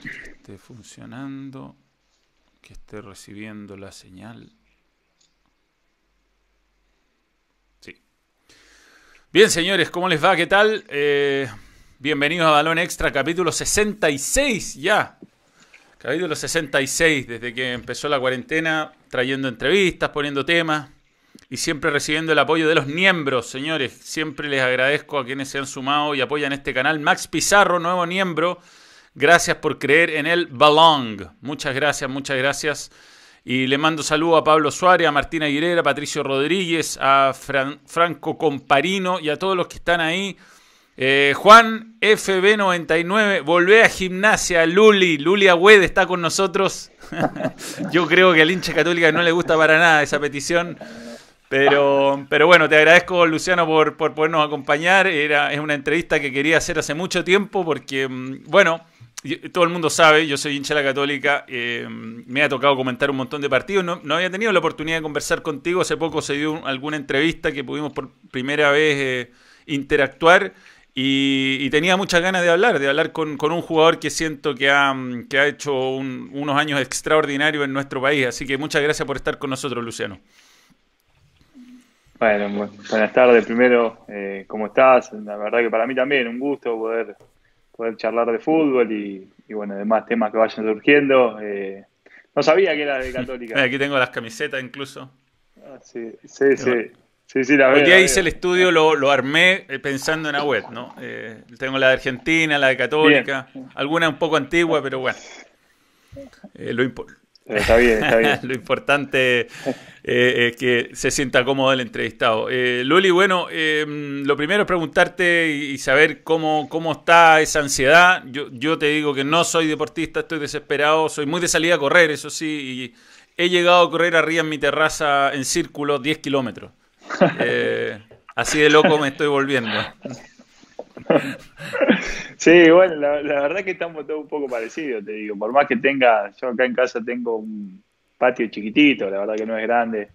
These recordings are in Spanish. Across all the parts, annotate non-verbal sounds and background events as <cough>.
que esté funcionando, que esté recibiendo la señal. Sí. Bien, señores, ¿cómo les va? ¿Qué tal? Eh, bienvenidos a Balón Extra, capítulo 66 ya. Capítulo 66, desde que empezó la cuarentena, trayendo entrevistas, poniendo temas y siempre recibiendo el apoyo de los miembros, señores. Siempre les agradezco a quienes se han sumado y apoyan este canal. Max Pizarro, nuevo miembro. Gracias por creer en el Balong. Muchas gracias, muchas gracias. Y le mando saludo a Pablo Suárez, a Martina Aguilera, a Patricio Rodríguez, a Franco Comparino y a todos los que están ahí. Eh, Juan FB99, volvé a gimnasia, Luli, Luli Agüed está con nosotros. <laughs> Yo creo que al hincha católica no le gusta para nada esa petición. Pero, pero bueno, te agradezco, Luciano, por, por podernos acompañar. Era, es una entrevista que quería hacer hace mucho tiempo porque, mm, bueno, todo el mundo sabe, yo soy hincha la Católica, eh, me ha tocado comentar un montón de partidos, no, no, había tenido la oportunidad de conversar contigo, hace poco se dio alguna entrevista que pudimos por primera vez eh, interactuar y, tenía muchas ganas de hablar, de hablar con, un jugador que siento que ha, que ha hecho unos años extraordinarios en nuestro país. Así que muchas gracias por estar con nosotros, Luciano. Bueno, buenas tardes. Primero, eh, ¿cómo estás? La verdad que para mí también un gusto poder, poder charlar de fútbol y, bueno, demás temas que vayan surgiendo. Eh, no sabía que era de <laughs> Católica. Aquí tengo las camisetas incluso. Ah, sí, sí, sí. Sí, sí, la Hoy día hice el estudio, lo, lo, armé eh, pensando en Agüet, ¿no? Eh, tengo la de Argentina, la de Católica, alguna un poco antigua, pero bueno. Eh, lo, está bien, está <laughs> bien. lo importante es que se sienta cómodo el entrevistado. Luli, bueno, lo primero es preguntarte y saber cómo, cómo está esa ansiedad. Yo, yo te digo que no soy deportista, estoy desesperado, soy muy de salida a correr, eso sí, y he llegado a correr arriba en mi terraza en círculo 10 kilómetros. Eh, así de loco me estoy volviendo. <laughs> Sí, bueno, la, verdad que estamos todos un poco parecidos, te digo. Por más que tenga, yo acá en casa tengo un patio chiquitito, la verdad que no es grande,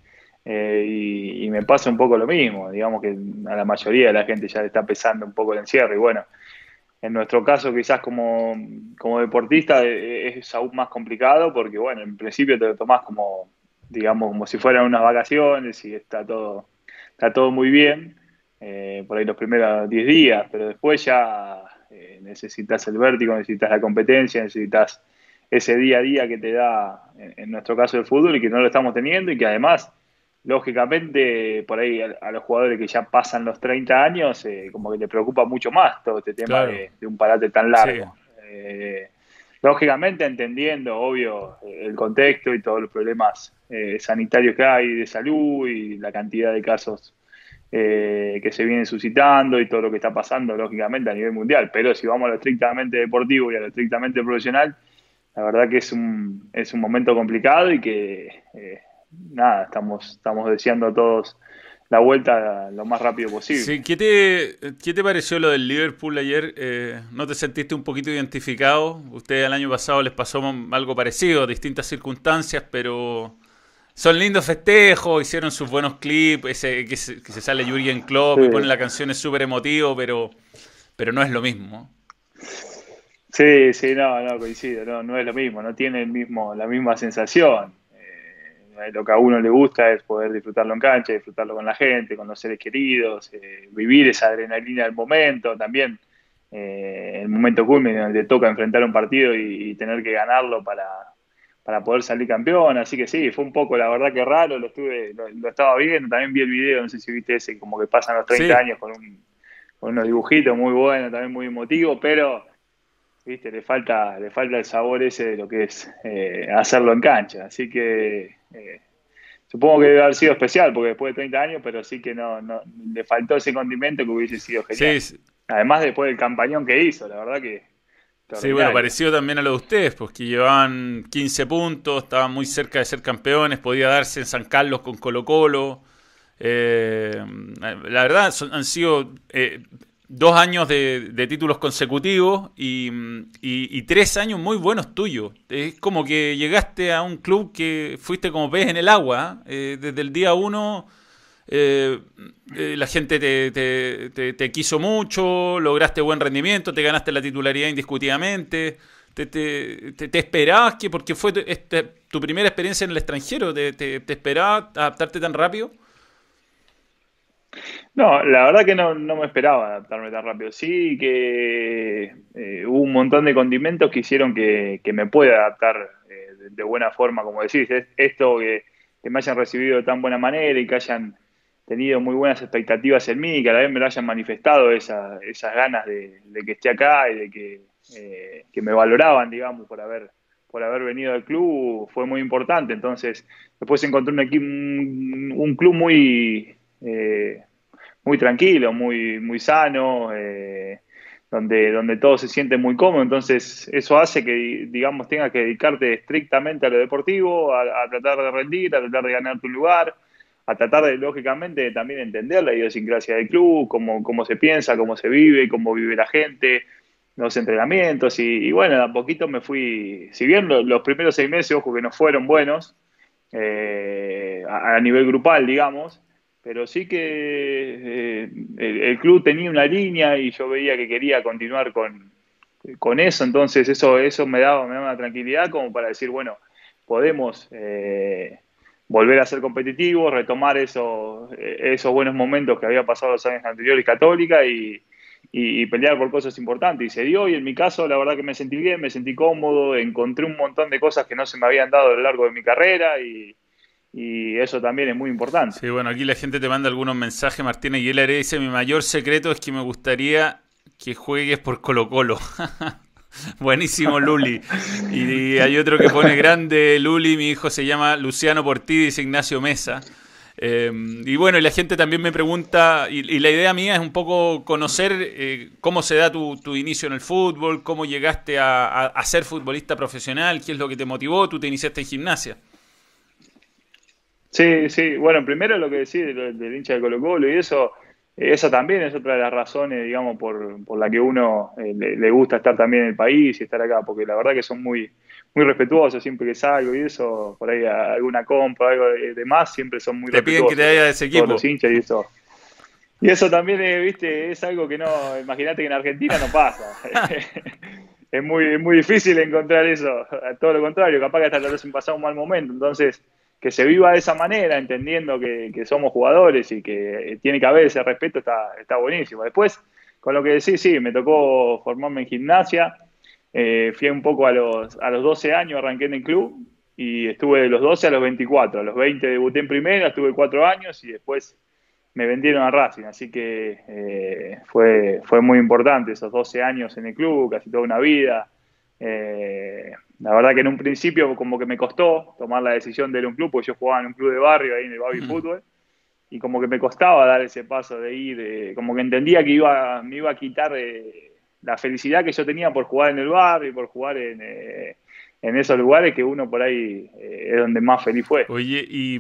eh, y, me pasa un poco lo mismo. Digamos que a la mayoría de la gente ya le está pesando un poco el encierro, y bueno, en nuestro caso quizás como, como deportista eh, es aún más complicado porque, bueno, en principio te lo tomás como, digamos, como si fueran unas vacaciones y está todo está todo muy bien, eh, por ahí los primeros 10 días, pero después ya eh, necesitas el vértigo, necesitas la competencia, necesitas ese día a día que te da, en, nuestro caso el fútbol, y que no lo estamos teniendo, y que además, lógicamente, por ahí a, los jugadores que ya pasan los 30 años, eh, como que te preocupa mucho más todo este tema de, un parate tan largo. lógicamente entendiendo, obvio, el contexto y todos los problemas eh, sanitarios que hay de salud y la cantidad de casos eh, que se vienen suscitando y todo lo que está pasando, lógicamente, a nivel mundial. Pero si vamos a lo estrictamente deportivo y a lo estrictamente profesional, la verdad que es un, es un momento complicado y que, eh, nada, estamos, estamos deseando a todos la vuelta lo más rápido posible. Sí, ¿qué te, ¿qué te pareció lo del Liverpool ayer? ¿No te sentiste un poquito identificado? Ustedes el año pasado les pasó algo parecido, distintas circunstancias, pero son lindos festejos, hicieron sus buenos clips, ese que se, sale Jurgen Klopp y pone la canción es súper emotivo, pero, pero no es lo mismo. Sí, sí, no, no, coincido, no, no es lo mismo, no tiene el mismo, la misma sensación. Eh, lo que a uno le gusta es poder disfrutarlo en cancha, disfrutarlo con la gente, con los seres queridos, eh, vivir esa adrenalina del momento, también eh, el momento culmine donde te toca enfrentar un partido y tener que ganarlo para, para poder salir campeón. Así que sí, fue un poco, la verdad que raro, lo estuve, lo, estaba viendo, también vi el video, no sé si viste ese, como que pasan los 30 años con, un, con unos dibujitos muy buenos, también muy emotivo, pero viste, le falta, le falta el sabor ese de lo que es eh, hacerlo en cancha. Así que eh, supongo que debe haber sido especial, porque después de 30 años, pero sí que no, no le faltó ese condimento que hubiese sido genial. Además, después del campañón que hizo, la verdad que Sí, bueno, pareció también a lo de ustedes, pues que llevaban 15 puntos, estaban muy cerca de ser campeones, podía darse en San Carlos con Colo Colo. Eh, la verdad, han sido eh, dos años de, títulos consecutivos y, tres años muy buenos tuyos. Es como que llegaste a un club que fuiste como pez en el agua, ¿eh? desde el día uno eh, eh, la gente te, te, quiso mucho, lograste buen rendimiento, te ganaste la titularidad indiscutidamente, ¿Te, esperabas que, porque fue tu, este, tu, primera experiencia en el extranjero, te, esperabas adaptarte tan rápido? No, la verdad que no, me esperaba adaptarme tan rápido. Sí que eh, hubo un montón de condimentos que hicieron que, me pueda adaptar eh, de, buena forma, como decís. Esto que, me hayan recibido de tan buena manera y que hayan tenido muy buenas expectativas en mí y que a la vez me lo hayan manifestado esas ganas de, que esté acá y de que, eh, que, me valoraban, digamos, por haber por haber venido al club fue muy importante. Entonces, después encontré un, un club muy, eh, muy tranquilo, muy, muy sano, eh, donde, donde todo se siente muy cómodo. Entonces, eso hace que, digamos, tengas que dedicarte estrictamente a lo deportivo, a, tratar de rendir, a tratar de ganar tu lugar, a tratar de, lógicamente, también entender la idiosincrasia del club, cómo, cómo se piensa, cómo se vive, cómo vive la gente, los entrenamientos. Y, bueno, a poquito me fui, si bien los, primeros seis meses, ojo, que no fueron buenos, eh, a nivel grupal, digamos, pero sí que eh, el, club tenía una línea y yo veía que quería continuar con, con eso, entonces eso, eso me, daba, me daba una tranquilidad como para decir, bueno, podemos eh, volver a ser competitivos, retomar esos, esos buenos momentos que había pasado los años anteriores Católica y, y, pelear por cosas importantes. Y se dio, y en mi caso, la verdad que me sentí bien, me sentí cómodo, encontré un montón de cosas que no se me habían dado a lo largo de mi carrera y, y eso también es muy importante. Sí, bueno, aquí la gente te manda algunos mensajes. Martín Aguilera dice: Mi mayor secreto es que me gustaría que juegues por Colo Colo. <laughs> Buenísimo, Luli. Y, hay otro que pone grande, Luli, mi hijo se llama Luciano Portí, dice Ignacio Mesa. Eh, y bueno, y la gente también me pregunta, y, la idea mía es un poco conocer eh, cómo se da tu, inicio en el fútbol, cómo llegaste a, ser futbolista profesional, qué es lo que te motivó, tú te iniciaste en gimnasia. Sí, sí, bueno, primero lo que decís del, hincha de Colo Colo y eso, esa también es otra de las razones, digamos, por, por la que uno eh, le, gusta estar también en el país y estar acá, porque la verdad que son muy, muy respetuosos siempre que salgo y eso, por ahí alguna compra, algo de, más, siempre son muy te respetuosos. Te piden que te haya ese equipo. los hinchas y eso. Y eso también, eh, viste, es algo que no, imagínate que en Argentina no pasa. <laughs> es muy, muy difícil encontrar eso, todo lo contrario, capaz que hasta lo hacen pasar un mal momento, entonces que se viva de esa manera, entendiendo que, somos jugadores y que tiene que haber ese respeto, está, está buenísimo. Después, con lo que decís, sí, me tocó formarme en gimnasia, eh, fui un poco a los, a los 12 años, arranqué en el club y estuve de los 12 a los 24, a los 20 debuté en primera, estuve 4 años y después me vendieron a Racing, así que eh, fue, fue muy importante esos 12 años en el club, casi toda una vida. Eh, la verdad que en un principio como que me costó tomar la decisión de ir a un club, porque yo jugaba en un club de barrio ahí en el Baby Fútbol, y como que me costaba dar ese paso de ir, como que entendía que iba, me iba a quitar eh, la felicidad que yo tenía por jugar en el barrio y por jugar en, eh, en esos lugares que uno por ahí eh, es donde más feliz fue. Oye, ¿y,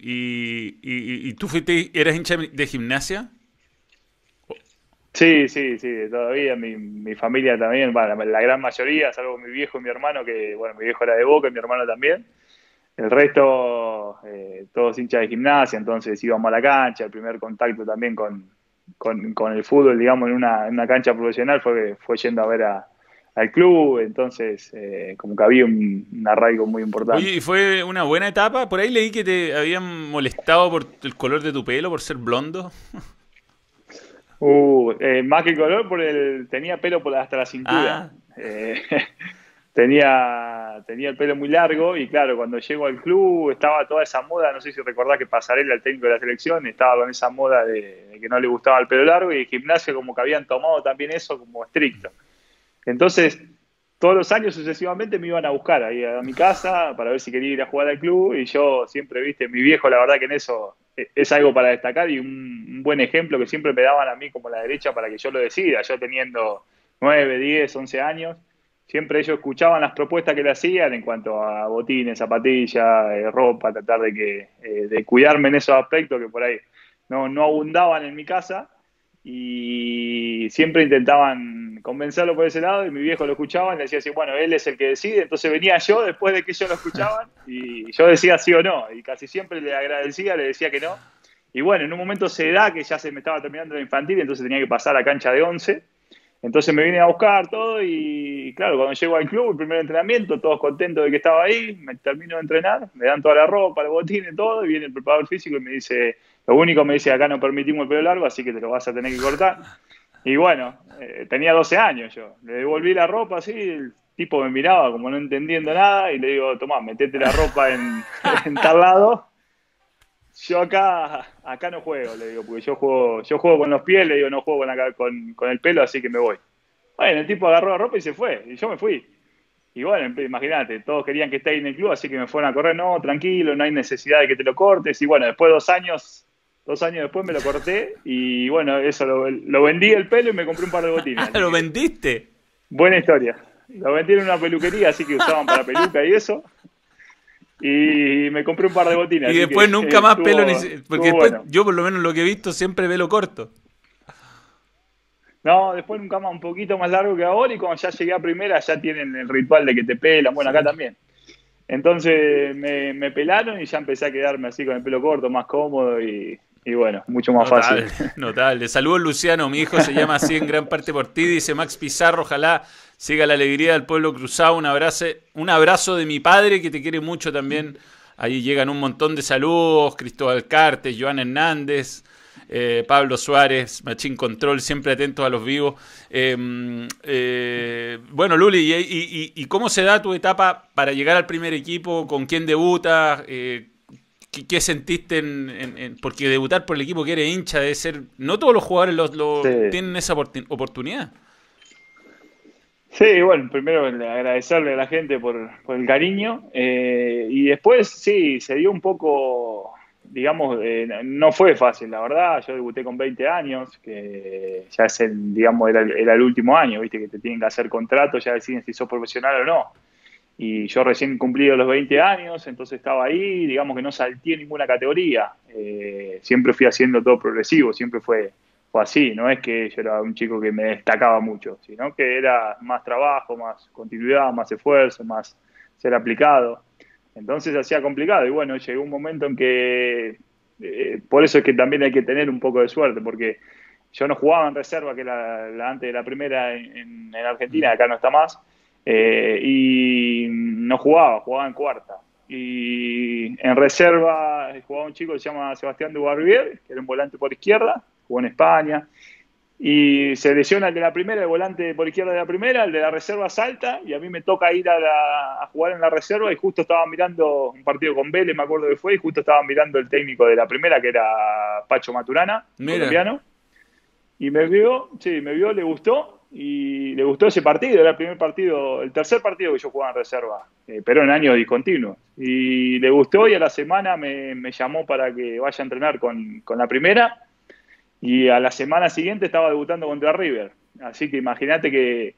y, y, tú fuiste, eras hincha de gimnasia? Sí, sí, sí, todavía mi, mi familia también, bueno, la, gran mayoría, salvo mi viejo y mi hermano, que bueno, mi viejo era de Boca y mi hermano también. El resto, eh, todos hinchas de gimnasia, entonces íbamos a la cancha, el primer contacto también con, con, el fútbol, digamos, en una, en una, cancha profesional fue, fue yendo a ver al club, entonces eh, como que había un, un, arraigo muy importante. ¿y fue una buena etapa? Por ahí leí que te habían molestado por el color de tu pelo, por ser blondo. <laughs> Uh, eh, más que color, por el, tenía pelo por hasta la cintura. Ah. Eh, <laughs> tenía, tenía el pelo muy largo y claro, cuando llego al club estaba toda esa moda, no sé si recordás que Pasarela, el técnico de la selección, estaba con esa moda de, que no le gustaba el pelo largo y el gimnasio como que habían tomado también eso como estricto. Entonces, todos los años sucesivamente me iban a buscar ahí a mi casa para ver si quería ir a jugar al club y yo siempre, viste, mi viejo la verdad que en eso es algo para destacar y un, buen ejemplo que siempre me daban a mí como la derecha para que yo lo decida. Yo teniendo 9, 10, 11 años, siempre ellos escuchaban las propuestas que le hacían en cuanto a botines, zapatillas, eh, ropa, tratar de, que, eh, de cuidarme en esos aspectos que por ahí no, no abundaban en mi casa y siempre intentaban convencerlo por ese lado y mi viejo lo escuchaba y le decía así, bueno, él es el que decide, entonces venía yo después de que ellos lo escuchaban <laughs> y yo decía sí o no y casi siempre le agradecía, le decía que no. Y bueno, en un momento se da que ya se me estaba terminando la infantil, entonces tenía que pasar a cancha de 11 Entonces me vine a buscar todo y claro, cuando llego al club, el primer entrenamiento, todos contentos de que estaba ahí, me termino de entrenar, me dan toda la ropa, los botines, todo, y viene el preparador físico y me dice, lo único me dice, acá no permitimos el pelo largo, así que te lo vas a tener que cortar. Y bueno, eh, tenía 12 años yo, le devolví la ropa así, el tipo me miraba como no entendiendo nada y le digo, tomá, metete la ropa en, en tal lado yo acá, acá no juego, le digo, porque yo juego, yo juego con los pies, le digo, no juego con, con, el pelo, así que me voy. Bueno, el tipo agarró la ropa y se fue, y yo me fui. Y bueno, imagínate, todos querían que esté ahí en el club, así que me fueron a correr, no, tranquilo, no hay necesidad de que te lo cortes. Y bueno, después de dos años, dos años después me lo corté y bueno, eso lo, lo vendí el pelo y me compré un par de botines. <laughs> ¿Lo vendiste? Buena historia. Lo vendí en una peluquería, así que usaban para peluca y eso y me compré un par de botines. Y después nunca más pelo, ni... porque después yo por lo menos lo que he visto siempre velo corto. No, después nunca más, un poquito más largo que ahora y cuando ya llegué a primera ya tienen el ritual de que te pelan, bueno, acá también. Entonces me, me, pelaron y ya empecé a quedarme así con el pelo corto, más cómodo y, y bueno, mucho más fácil. <laughs> Notable. Saludos Luciano, mi hijo se llama así en gran <laughs> parte por ti, dice Max Pizarro, ojalá siga la alegría del pueblo cruzado, un abrazo, un abrazo de mi padre que te quiere mucho también. Ahí llegan un montón de saludos, Cristóbal Cartes, Joan Hernández, eh, Pablo Suárez, Machín Control, siempre atentos a los vivos. Em, eh, bueno, Luli, y, cómo se da tu etapa para llegar al primer equipo? ¿Con quién debutas? Eh, ¿Qué, sentiste en, Porque debutar por el equipo que eres hincha debe ser... No todos los jugadores lo, tienen esa oportunidad. Sí, bueno, primero agradecerle a la gente por, el cariño eh, y después sí, se dio un poco, digamos, eh, no fue fácil, la verdad, yo debuté con 20 años, que ya es el, digamos, era, el último año, viste, que te tienen que hacer contrato, ya deciden si sos profesional o no. Y yo recién cumplido los 20 años, entonces estaba ahí, digamos que no salté ninguna categoría, eh, siempre fui haciendo todo progresivo, siempre fue, fue así, no es que yo era un chico que me destacaba mucho, sino que era más trabajo, más continuidad, más esfuerzo, más ser aplicado, entonces hacía complicado y bueno, llegó un momento en que, eh, por eso es que también hay que tener un poco de suerte, porque yo no jugaba en reserva, que la, la antes de la primera en, en Argentina, acá no está más, eh, y no jugaba, jugaba en cuarta. Y en reserva jugaba un chico que se llama Sebastián de Barbier, que era un volante por izquierda, jugó en España. Y se lesiona el de la primera, el volante por izquierda de la primera, el de la reserva salta y a mí me toca ir a, jugar en la reserva y justo estaba mirando un partido con Vélez, me acuerdo que fue, y justo estaba mirando el técnico de la primera, que era Pacho Maturana, colombiano. Y me vio, sí, me vio, le gustó y le gustó ese partido, era el primer partido, el tercer partido que yo jugaba en reserva, eh, pero en años discontinuos. Y le gustó y a la semana me, llamó para que vaya a entrenar con, la primera y a la semana siguiente estaba debutando contra River. Así que imagínate que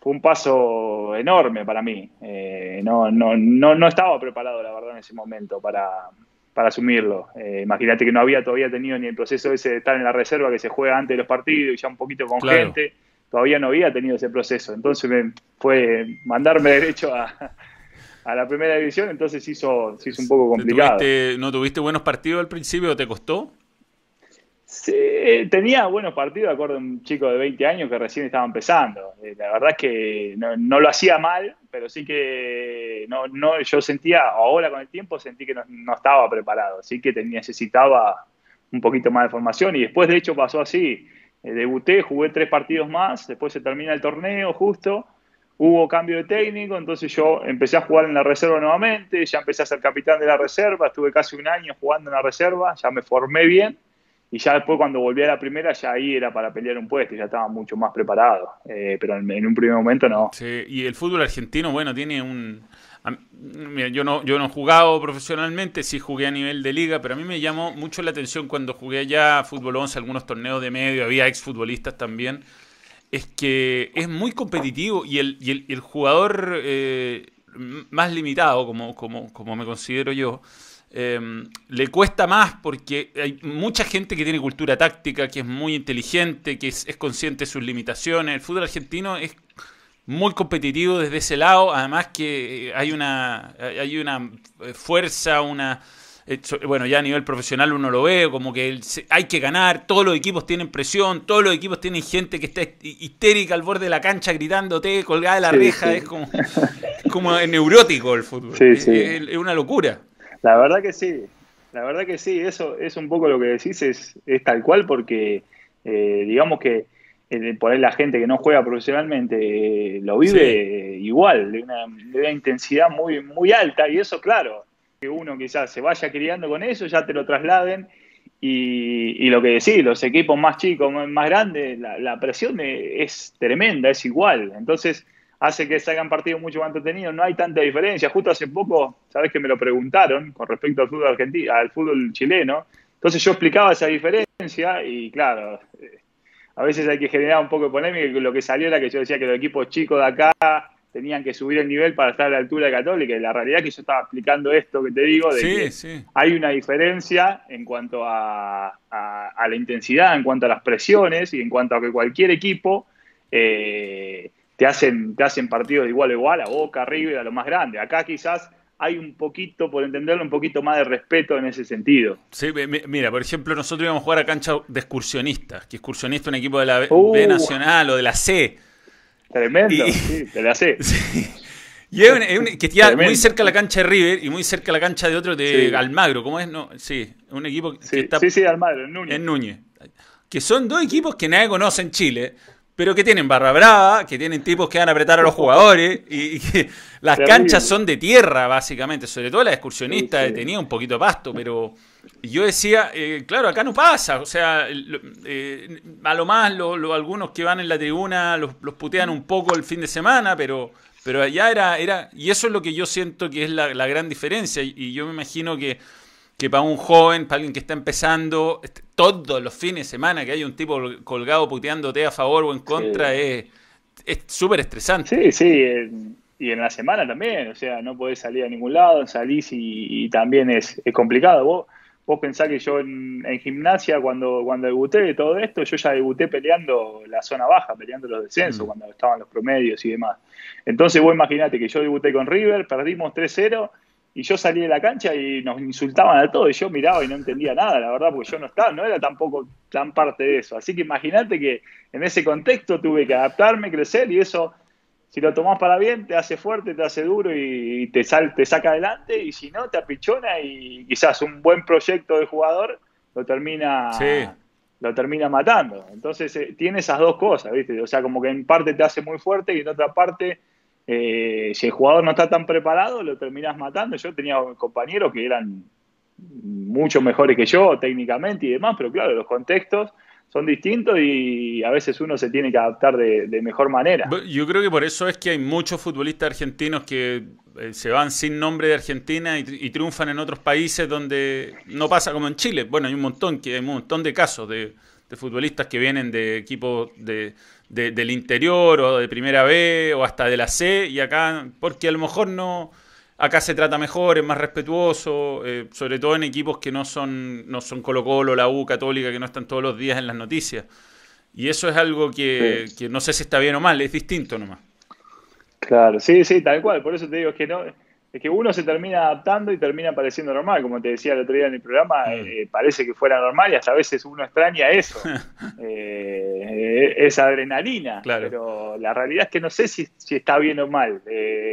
fue un paso enorme para mí. Eh, no, no, no, no estaba preparado, la verdad, en ese momento para, para asumirlo. Eh, imagínate que no había todavía tenido ni el proceso ese de estar en la reserva que se juega antes de los partidos y ya un poquito con gente todavía no había tenido ese proceso. Entonces me fue mandarme <laughs> derecho a, la primera división, entonces se hizo, se hizo un poco complicado. ¿No tuviste buenos partidos al principio? ¿Te costó? Sí, tenía buenos partidos, acuerdo a un chico de 20 años que recién estaba empezando. Eh, la verdad es que no, lo hacía mal, pero sí que no, no, yo sentía, ahora con el tiempo sentí que no, estaba preparado, así que necesitaba un poquito más de formación. Y después de hecho pasó así. Eh, debuté, jugué tres partidos más, después se termina el torneo justo, hubo cambio de técnico, entonces yo empecé a jugar en la reserva nuevamente, ya empecé a ser capitán de la reserva, estuve casi un año jugando en la reserva, ya me formé bien y ya después cuando volví a la primera ya ahí era para pelear un puesto, ya estaba mucho más preparado, eh, pero en, un primer momento no. Sí, y el fútbol argentino, bueno, tiene un yo no, yo no he jugado profesionalmente, sí jugué a nivel de liga, pero a mí me llamó mucho la atención cuando jugué allá fútbol 11, algunos torneos de medio, había exfutbolistas también, es que es muy competitivo y el, y el, jugador eh, más limitado, como, como, como me considero yo, em, le cuesta más porque hay mucha gente que tiene cultura táctica, que es muy inteligente, que es, es consciente de sus limitaciones. El fútbol argentino es muy competitivo desde ese lado, además que hay una, hay una fuerza, una, bueno, ya a nivel profesional uno lo ve, como que hay que ganar, todos los equipos tienen presión, todos los equipos tienen gente que está histérica al borde de la cancha gritándote, colgada de la reja, es como, como neurótico el fútbol, es, es, una locura. La verdad que sí, la verdad que sí, eso es un poco lo que decís, es, es tal cual porque eh, digamos que eh, por ahí la gente que no juega profesionalmente eh, lo vive igual, de una, de una intensidad muy, muy alta y eso claro que uno quizás se vaya criando con eso, ya te lo trasladen. Y, lo que decís, los equipos más chicos, más grandes, la, presión es tremenda, es igual. Entonces hace que salgan partidos mucho más entretenidos. No hay tanta diferencia. Justo hace poco, sabes que me lo preguntaron con respecto al fútbol argentino, al fútbol chileno. Entonces yo explicaba esa diferencia y claro, eh, a veces hay que generar un poco de polémica. Lo que salió era que yo decía que los equipos chicos de acá tenían que subir el nivel para estar a la altura de Católica. Y la realidad es que yo estaba explicando esto que te digo, de que hay una diferencia en cuanto a, la intensidad, en cuanto a las presiones y en cuanto a que cualquier equipo eh, te, hacen, te hacen partidos de igual a igual, a Boca, a River, a lo más grande. Acá quizás hay un poquito, por entenderlo, un poquito más de respeto en ese sentido. Sí, mira, por ejemplo, nosotros íbamos a jugar a cancha de excursionistas, que excursionista es un equipo de la B uh. Nacional o de la C Tremendo, sí, te la sé. <laughs> Y es, que está muy cerca de la cancha de River y muy cerca de la cancha de otro de Almagro, ¿cómo es? No, sí, un equipo que sí, está. Sí, sí, Almagro, en Núñez. En Núñez. Que son dos equipos que nadie conoce en Chile, pero que tienen barra brava, que tienen tipos que van a apretar a los jugadores y, que las canchas son de tierra, básicamente. Sobre todo la excursionista tenía un poquito de pasto, pero yo decía, eh, claro, acá no pasa. O sea, eh, a lo más lo, algunos que van en la tribuna los, putean un poco el fin de semana, pero, pero allá era, era. Y eso es lo que yo siento que es la, gran diferencia. Y, yo me imagino que, que para un joven, para alguien que está empezando, todos los fines de semana que hay un tipo colgado puteándote a favor o en contra es súper estresante. Sí, sí. y en la semana también, o sea, no podés salir a ningún lado, salís y, y también es, es complicado. Vos, Vos pensás que yo en, gimnasia, cuando, cuando debuté de todo esto, yo ya debuté peleando la zona baja, peleando los descensos, mm. cuando estaban los promedios y demás. Entonces vos imaginate que yo debuté con River, perdimos 3-0 y yo salí de la cancha y nos insultaban a todos y yo miraba y no entendía nada, la verdad, porque yo no estaba, no era tampoco tan parte de eso. Así que imagínate que en ese contexto tuve que adaptarme, crecer y eso si lo tomás para bien, te hace fuerte, te hace duro y te, sal, te saca adelante, y si no, te apichona y quizás un buen proyecto de jugador lo termina, lo termina matando. Entonces eh, tiene esas dos cosas, ¿viste? O sea, como que en parte te hace muy fuerte y en otra parte, eh, si el jugador no está tan preparado, lo terminas matando. Yo tenía compañeros que eran mucho mejores que yo técnicamente y demás, pero claro, los contextos son distintos y a veces uno se tiene que adaptar de, mejor manera. Yo creo que por eso es que hay muchos futbolistas argentinos que eh, se van sin nombre de Argentina y, triunfan en otros países donde no pasa como en Chile. Bueno, hay un montón, que hay un montón de casos de, futbolistas que vienen de equipos de, del interior o de primera B o hasta de la C y acá, porque a lo mejor no Acá se trata mejor, es más respetuoso, eh, sobre todo en equipos que no son, no son Colo Colo, la U, Católica, que no están todos los días en las noticias. Y eso es algo que, no sé si está bien o mal, es distinto nomás. Claro, sí, sí, tal cual. Por eso te digo, que no, es que uno se termina adaptando y termina pareciendo normal. Como te decía el otro día en el programa, eh, parece que fuera normal y hasta a veces uno extraña eso, <laughs> eh, esa adrenalina. Pero la realidad es que no sé si, si está bien o mal.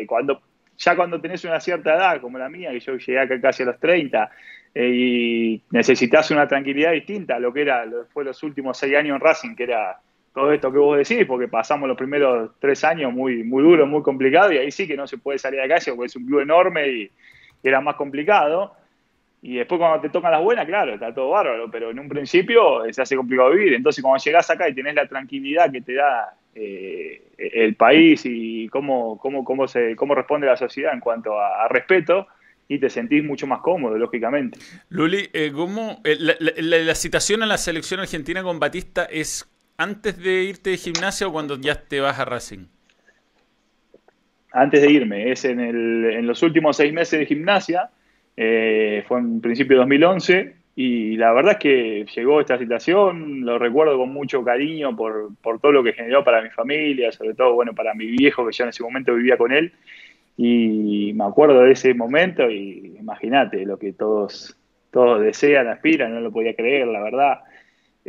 cuando ya cuando tenés una cierta edad, como la mía, que yo llegué acá casi a los 30, eh, y necesitas una tranquilidad distinta a lo que era, fue los últimos seis años en Racing, que era todo esto que vos decís, porque pasamos los primeros tres años muy, muy duros, muy complicados, y ahí sí que no se puede salir a la calle porque es un club enorme y era más complicado. Y después cuando te tocan las buenas, claro, está todo bárbaro, pero en un principio se hace complicado vivir. Entonces cuando llegás acá y tenés la tranquilidad que te da eh, el país y cómo, cómo, cómo, se, cómo responde la sociedad en cuanto a, respeto, y te sentís mucho más cómodo, lógicamente. Luli, eh, ¿cómo, eh, la, citación a la selección argentina con Batista es antes de irte de gimnasia o cuando ya te vas a Racing? Antes de irme, es en, el, en los últimos seis meses de gimnasia, fue en principio de 2011, y la verdad es que llegó esta situación, lo recuerdo con mucho cariño por, por, todo lo que generó para mi familia, sobre todo bueno para mi viejo que yo en ese momento vivía con él. Y me acuerdo de ese momento y imagínate lo que todos todos desean, aspiran, no lo podía creer, la verdad.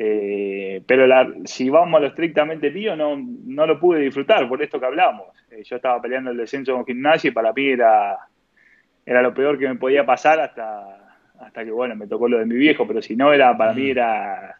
Eh, pero si vamos a lo estrictamente mío, no, no lo pude disfrutar, por esto que hablamos. Eh, yo estaba peleando el descenso con gimnasia y para mí era, era lo peor que me podía pasar hasta, hasta que, bueno, me tocó lo de mi viejo, pero si no, era para mí mm. era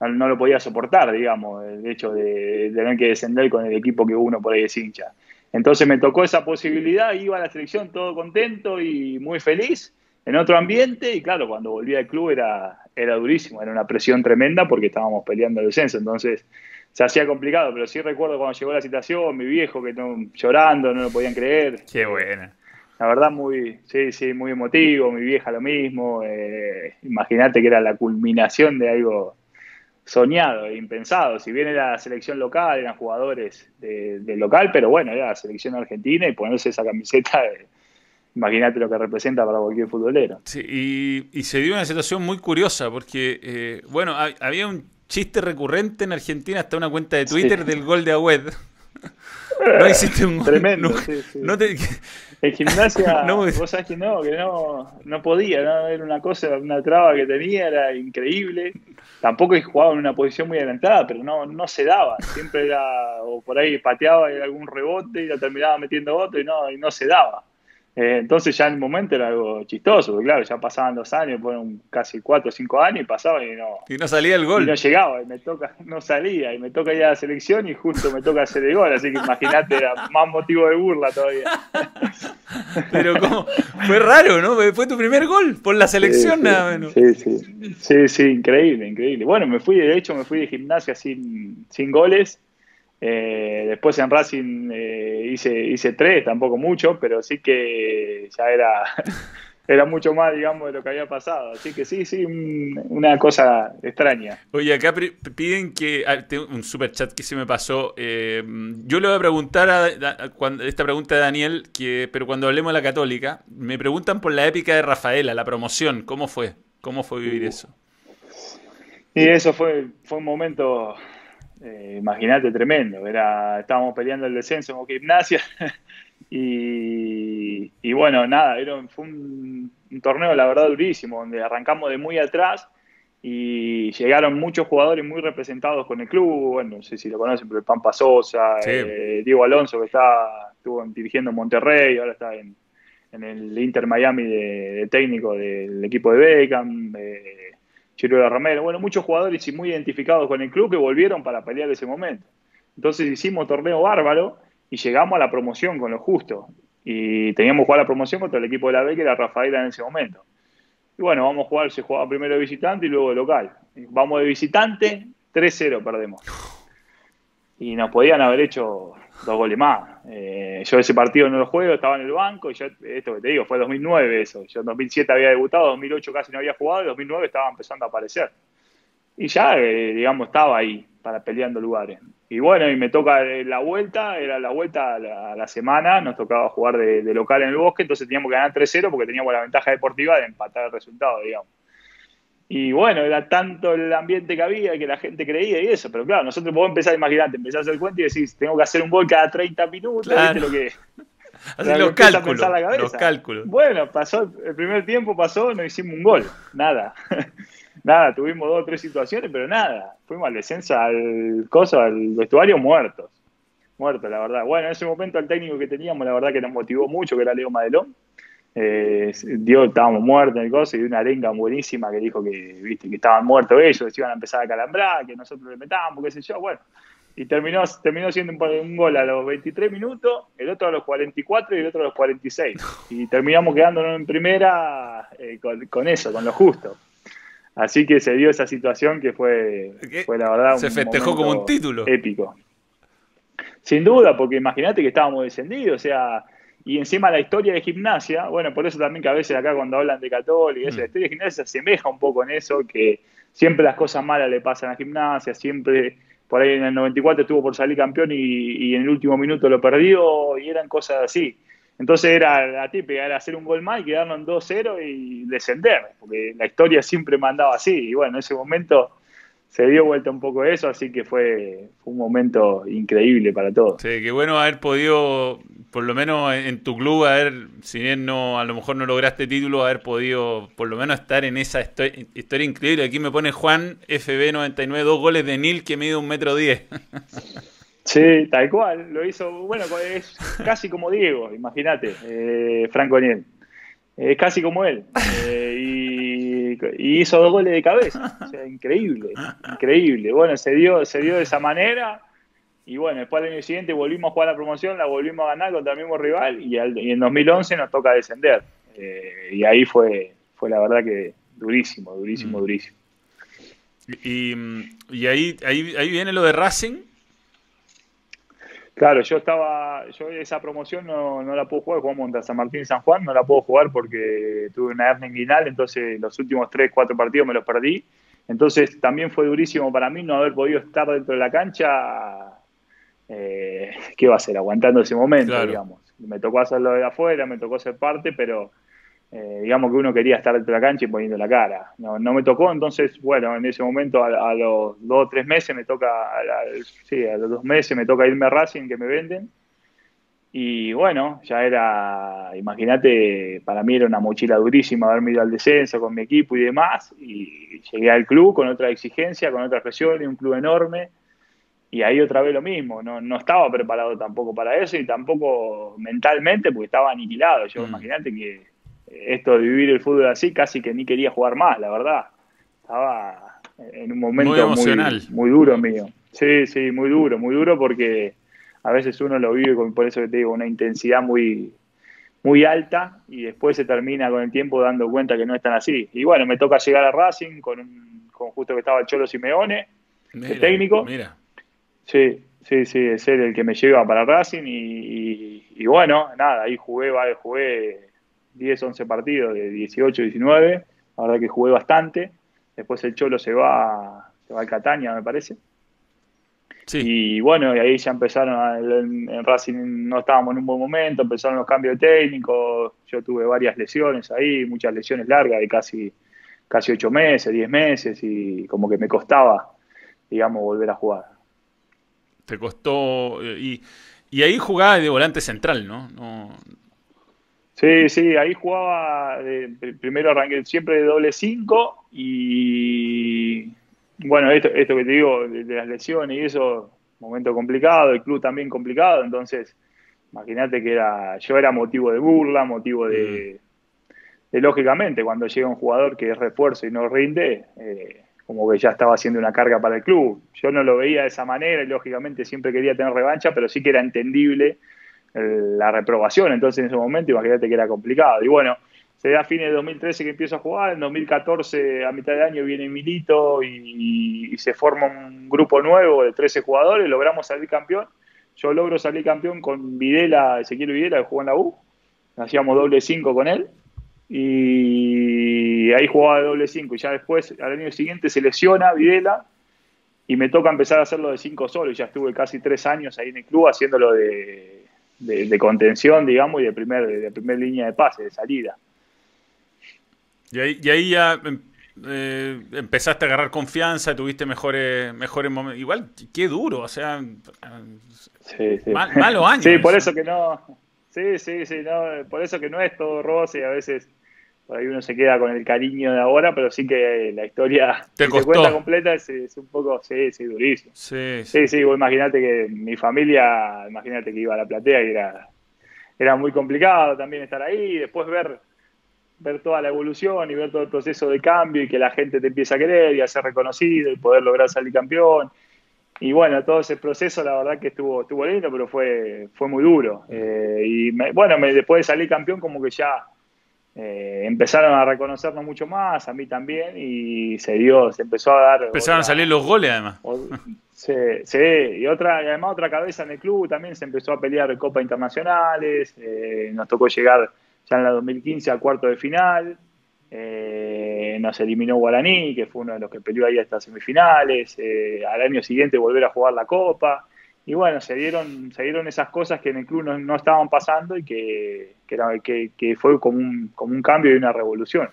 no, lo podía soportar, digamos, el hecho de, tener que descender con el equipo que uno por ahí es hincha. Entonces me tocó esa posibilidad, iba a la selección todo contento y muy feliz, en otro ambiente, y claro, cuando volví al club era, era durísimo, era una presión tremenda porque estábamos peleando el descenso, entonces se hacía complicado, pero sí recuerdo cuando llegó la situación, mi viejo que no, llorando, no lo podían creer. Qué buena. La verdad, muy, sí, sí, muy emotivo, mi vieja lo mismo. Eh, Imagínate que era la culminación de algo soñado e impensado. Si bien era la selección local, eran jugadores del local, pero bueno, era la selección argentina y ponerse esa camiseta, imagínate lo que representa para cualquier futbolero. Sí, y, se dio una situación muy curiosa porque, eh, bueno, había un chiste recurrente en Argentina, hasta una cuenta de Twitter del gol de Agüed. <laughs> No hiciste un Tremendo, En gimnasia, <laughs> vos sabés que no, que no, no podía, ¿no? era una cosa, una traba que tenía, era increíble. Tampoco jugaba en una posición muy adelantada, pero no, no se daba. Siempre era, o por ahí pateaba algún rebote y la terminaba metiendo otro y no, y no se daba. Eh, entonces ya en el momento era algo chistoso, porque claro, ya pasaban dos años, fueron casi cuatro o cinco años y pasaba y no. Y no salía el gol. Y no llegaba, y me toca, <laughs> no salía, y me toca ir a la selección y justo me toca hacer el gol, así que imagínate, era más motivo de burla todavía. <laughs> Pero como, fue raro, ¿no? Fue tu primer gol por la selección nada menos. Sí, sí, sí, sí, increíble, increíble. Bueno, me fui, de hecho, me fui de gimnasia sin, sin goles eh, después en Racing eh, hice, hice tres, tampoco mucho, pero sí que ya era, <laughs> era mucho más, digamos, de lo que había pasado. Así que sí, sí, una cosa extraña. Oye, acá piden que. Ah, un super chat que se me pasó. Eh, yo le voy a preguntar a, esta pregunta de Daniel, que, pero cuando hablemos de la Católica, me preguntan por la épica de Rafaela, la promoción. ¿Cómo fue? ¿Cómo fue vivir uh. eso? Y eso fue, fue un momento eh, imagínate, tremendo. Era, estábamos peleando el descenso como gimnasia <laughs> y, y, bueno, nada, era, fue un, torneo, la verdad, durísimo, donde arrancamos de muy atrás y llegaron muchos jugadores muy representados con el club. Bueno, no sé si lo conocen, pero el Pampa Sosa, eh, Diego Alonso, que está, estuvo dirigiendo Monterrey, ahora está en, el Inter Miami de, técnico del equipo de Beckham. Eh, Chiruela Romero, bueno, muchos jugadores y muy identificados con el club que volvieron para pelear ese momento. Entonces hicimos torneo bárbaro y llegamos a la promoción con lo justo. Y teníamos que jugar la promoción contra el equipo de la B, que era Rafaela en ese momento. Y bueno, vamos a jugar, se jugaba primero de visitante y luego de local. Vamos de visitante, 3-0 perdemos. Y nos podían haber hecho dos goles más. Eh, yo ese partido no lo juego, estaba en el banco, y yo, esto que te digo, fue 2009 eso. Yo en 2007 había debutado, 2008 casi no había jugado, y 2009 estaba empezando a aparecer. Y ya, eh, digamos, estaba ahí para peleando lugares. Y bueno, y me toca la vuelta, era la vuelta a la, semana, nos tocaba jugar de, de, local en el bosque, entonces teníamos que ganar 3-0 porque teníamos la ventaja deportiva de empatar el resultado, digamos. Y bueno, era tanto el ambiente que había que la gente creía y eso. Pero claro, nosotros podemos empezar, imagínate, empezar a hacer cuenta y decís, tengo que hacer un gol cada 30 minutos, ¿viste lo que? <laughs> Así los cálculos, los cálculos. Bueno, pasó, el primer tiempo pasó, no hicimos un gol, nada. <laughs> nada, tuvimos dos o tres situaciones, pero nada. Fuimos al descenso, al coso, al vestuario muertos. Muertos, la verdad. Bueno, en ese momento el técnico que teníamos, la verdad que nos motivó mucho, que era Leo Madelón eh, dio, estábamos muertos en el coso y una arenga buenísima que dijo que, viste, que estaban muertos ellos, que iban a empezar a calambrar, que nosotros le metábamos, qué sé yo, bueno. Y terminó, terminó siendo un, gol a los 23 minutos, el otro a los 44 y el otro a los 46. Y terminamos quedándonos en primera eh, con, eso, con lo justo. Así que se dio esa situación que fue, fue la verdad. Se festejó como un título. Épico. Sin duda, porque imagínate que estábamos descendidos, o sea, y encima la historia de gimnasia, bueno, por eso también que a veces acá cuando hablan de católica, mm. la historia de gimnasia se asemeja un poco en eso, que siempre las cosas malas le pasan a gimnasia, siempre por ahí en el 94 estuvo por salir campeón y, en el último minuto lo perdió y eran cosas así. Entonces era la típica, era hacer un gol más y quedarnos en 2-0 y descender, porque la historia siempre mandaba así. Y bueno, en ese momento se dio vuelta un poco eso, así que fue, un momento increíble para todos. Sí, qué bueno haber podido por lo menos en tu club, a ver, si bien no, a lo mejor no lograste título, haber podido por lo menos estar en esa historia increíble. Aquí me pone Juan FB99, dos goles de Nil que mide un metro diez. <laughs> Sí, tal cual, lo hizo, bueno, es casi como Diego, imagínate, eh, Franco Niel. Es casi como él. Eh, y, hizo dos goles de cabeza. O sea, increíble, increíble. Bueno, se dio, se dio de esa manera. Y bueno, después al año siguiente volvimos a jugar la promoción, la volvimos a ganar contra el mismo rival y, en 2011 nos toca descender. Eh, y ahí fue, fue la verdad que durísimo, durísimo, mm. durísimo. Y, y ahí, ahí, ahí viene lo de Racing. Claro, yo estaba, yo esa promoción no, no la puedo jugar, jugamos contra San Martín y San Juan, no la puedo jugar porque tuve una hernia inguinal, entonces los últimos tres, cuatro partidos me los perdí. Entonces también fue durísimo para mí no haber podido estar dentro de la cancha. Eh, <laughs> ¿Qué va a ser? Aguantando ese momento, digamos. Me tocó hacerlo de afuera, me tocó ser parte, pero eh, digamos que uno quería estar dentro de la cancha y poniendo la cara. No, no me tocó, entonces, bueno, en ese momento a, los dos o tres meses me toca, a, sí, a los dos meses me toca irme a Racing que me venden. Y bueno, ya era, imagínate, para mí era una mochila durísima haberme ido al descenso con mi equipo y demás. Y llegué al club con otra exigencia, con otra presión, y un club enorme. Y ahí otra vez lo mismo, no, no estaba preparado tampoco para eso y tampoco mentalmente porque estaba aniquilado. Yo, mm. imagínate que esto de vivir el fútbol así, casi que ni quería jugar más, la verdad. Estaba en un momento muy, emocional. muy, duro mío. Sí, sí, muy duro, muy duro porque a veces uno lo vive con, por eso que te digo, una intensidad muy, muy alta y después se termina con el tiempo dando cuenta que no es tan así. Y bueno, me toca llegar a Racing con, un, con justo que estaba el Cholo Simeone, el técnico. Mira. Sí, sí, sí, es él el que me lleva para Racing y, y bueno, nada, ahí jugué, jugué 10, 11 partidos de 18, 19. La verdad que jugué bastante. Después el Cholo se va, se va al Cataña, me parece. Sí. Y bueno, y ahí ya empezaron, en Racing no estábamos en un buen momento, empezaron los cambios de técnico, yo tuve varias lesiones ahí, muchas lesiones largas de casi, casi 8 meses, 10 meses, y como que me costaba, digamos, volver a jugar. Te costó, eh, y, y ahí jugaba de volante central, ¿no? no Sí, sí, ahí jugaba, primero arranqué siempre de doble 5 y bueno, esto, esto que te digo, de, las lesiones y eso, momento complicado, el club también complicado, entonces imagínate que era, yo era motivo de burla, motivo de, mm. lógicamente, cuando llega un jugador que es refuerzo y no rinde, eh, como que ya estaba haciendo una carga para el club. Yo no lo veía de esa manera y lógicamente siempre quería tener revancha, pero sí que era entendible la reprobación. Entonces en ese momento imagínate que era complicado. Y bueno, se da a fines de 2013 que empiezo a jugar, en 2014 a mitad de año viene Milito y, se forma un grupo nuevo de 13 jugadores, logramos salir campeón. Yo logro salir campeón con Videla, Ezequiel Videla, que jugó en la U. Hacíamos doble 5 con él. Y ahí jugaba de doble 5. Y ya después, al año siguiente, se lesiona Videla y me toca empezar a hacerlo de 5 solo. Y ya estuve casi 3 años ahí en el club haciéndolo de de, contención, digamos, y de primer, de primer línea de pase, de salida. Y ahí, y ahí ya em, eh, empezaste a agarrar confianza, tuviste mejores, mejores momentos. Igual, qué duro, o sea, sí, sí. malo <laughs> año. Sí, por eso que no, sí, sí, sí, no, por eso que no es todo roce, a veces por ahí uno se queda con el cariño de ahora, pero sí que la historia ¿Te cuenta completa es, un poco, sí, sí, durísimo. Sí, sí, sí, vos imagínate que mi familia, imagínate que iba a la platea y era, era muy complicado también estar ahí, y después ver, ver toda la evolución y ver todo el proceso de cambio y que la gente te empieza a querer y a ser reconocido y poder lograr salir campeón. Y bueno, todo ese proceso la verdad que estuvo, estuvo lindo, pero fue, fue muy duro. Eh, y bueno, me, después de salir campeón como que ya eh, empezaron a reconocernos mucho más, a mí también, y se dio, se empezó a dar. Empezaron a salir los goles además. sí, sí, y otra, y además otra cabeza en el club también se empezó a pelear Copa Internacionales, eh, nos tocó llegar ya en la 2015 al cuarto de final, eh, nos eliminó Guaraní, que fue uno de los que peleó ahí hasta semifinales, al año siguiente volver a jugar la Copa y bueno, se dieron, se dieron esas cosas que en el club no, estaban pasando y que, que, fue como un, como un cambio y una revolución.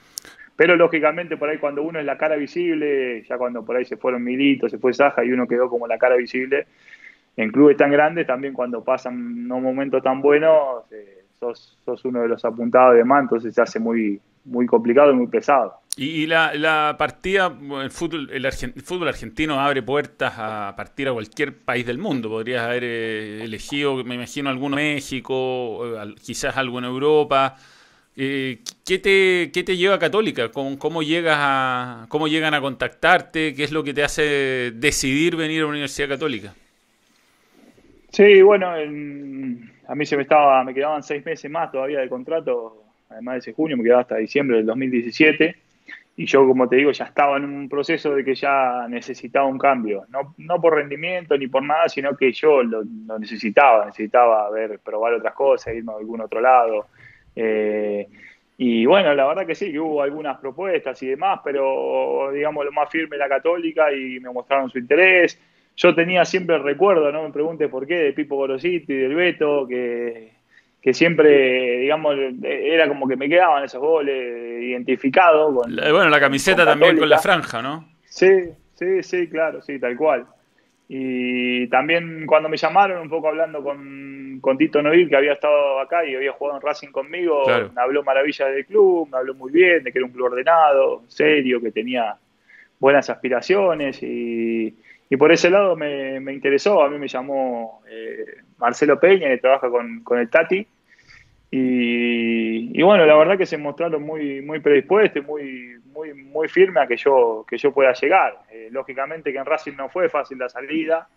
Pero lógicamente por ahí cuando uno es la cara visible, ya cuando por ahí se fueron Milito, se fue Saja y uno quedó como la cara visible, en clubes tan grandes también cuando pasan unos momentos tan buenos, eh, sos, sos, uno de los apuntados de más, entonces se hace muy, muy complicado y muy pesado. Y, la, la, partida, el fútbol, el, fútbol argentino abre puertas a partir a cualquier país del mundo. Podrías haber eh, elegido, me imagino, alguno México, quizás algo en Europa. Eh, ¿qué, te, ¿Qué te lleva a Católica? ¿Cómo, ¿Cómo, llegas a, ¿Cómo llegan a contactarte? ¿Qué es lo que te hace decidir venir a la Universidad Católica? Sí, bueno, a mí se me estaba, me quedaban seis meses más todavía de contrato, además de ese junio, me quedaba hasta diciembre del 2017 y yo, como te digo, ya estaba en un proceso de que ya necesitaba un cambio, no, no por rendimiento ni por nada, sino que yo lo, necesitaba, necesitaba ver, probar otras cosas, irme a algún otro lado. Eh, y bueno, la verdad que sí, que hubo algunas propuestas y demás, pero digamos lo más firme la católica y me mostraron su interés. Yo tenía siempre el recuerdo, no me preguntes por qué, de Pipo Gorositi, del Beto, que que siempre, digamos, era como que me quedaban esos goles identificados. Con, bueno, la camiseta también con la franja, ¿no? Sí, sí, sí, claro, sí, tal cual. Y también cuando me llamaron, un poco hablando con, con Tito Noir, que había estado acá y había jugado en Racing conmigo, me habló maravilla del club, me habló muy bien, de que era un club ordenado, serio, que tenía buenas aspiraciones y, y por ese lado me, me, interesó. A mí me llamó eh, Marcelo Peña, que trabaja con, con el Tati, y, bueno, la verdad que se mostraron muy, muy predispuestos, muy, muy, muy firme a que yo, que yo pueda llegar. Eh, lógicamente que en Racing no fue fácil la salida,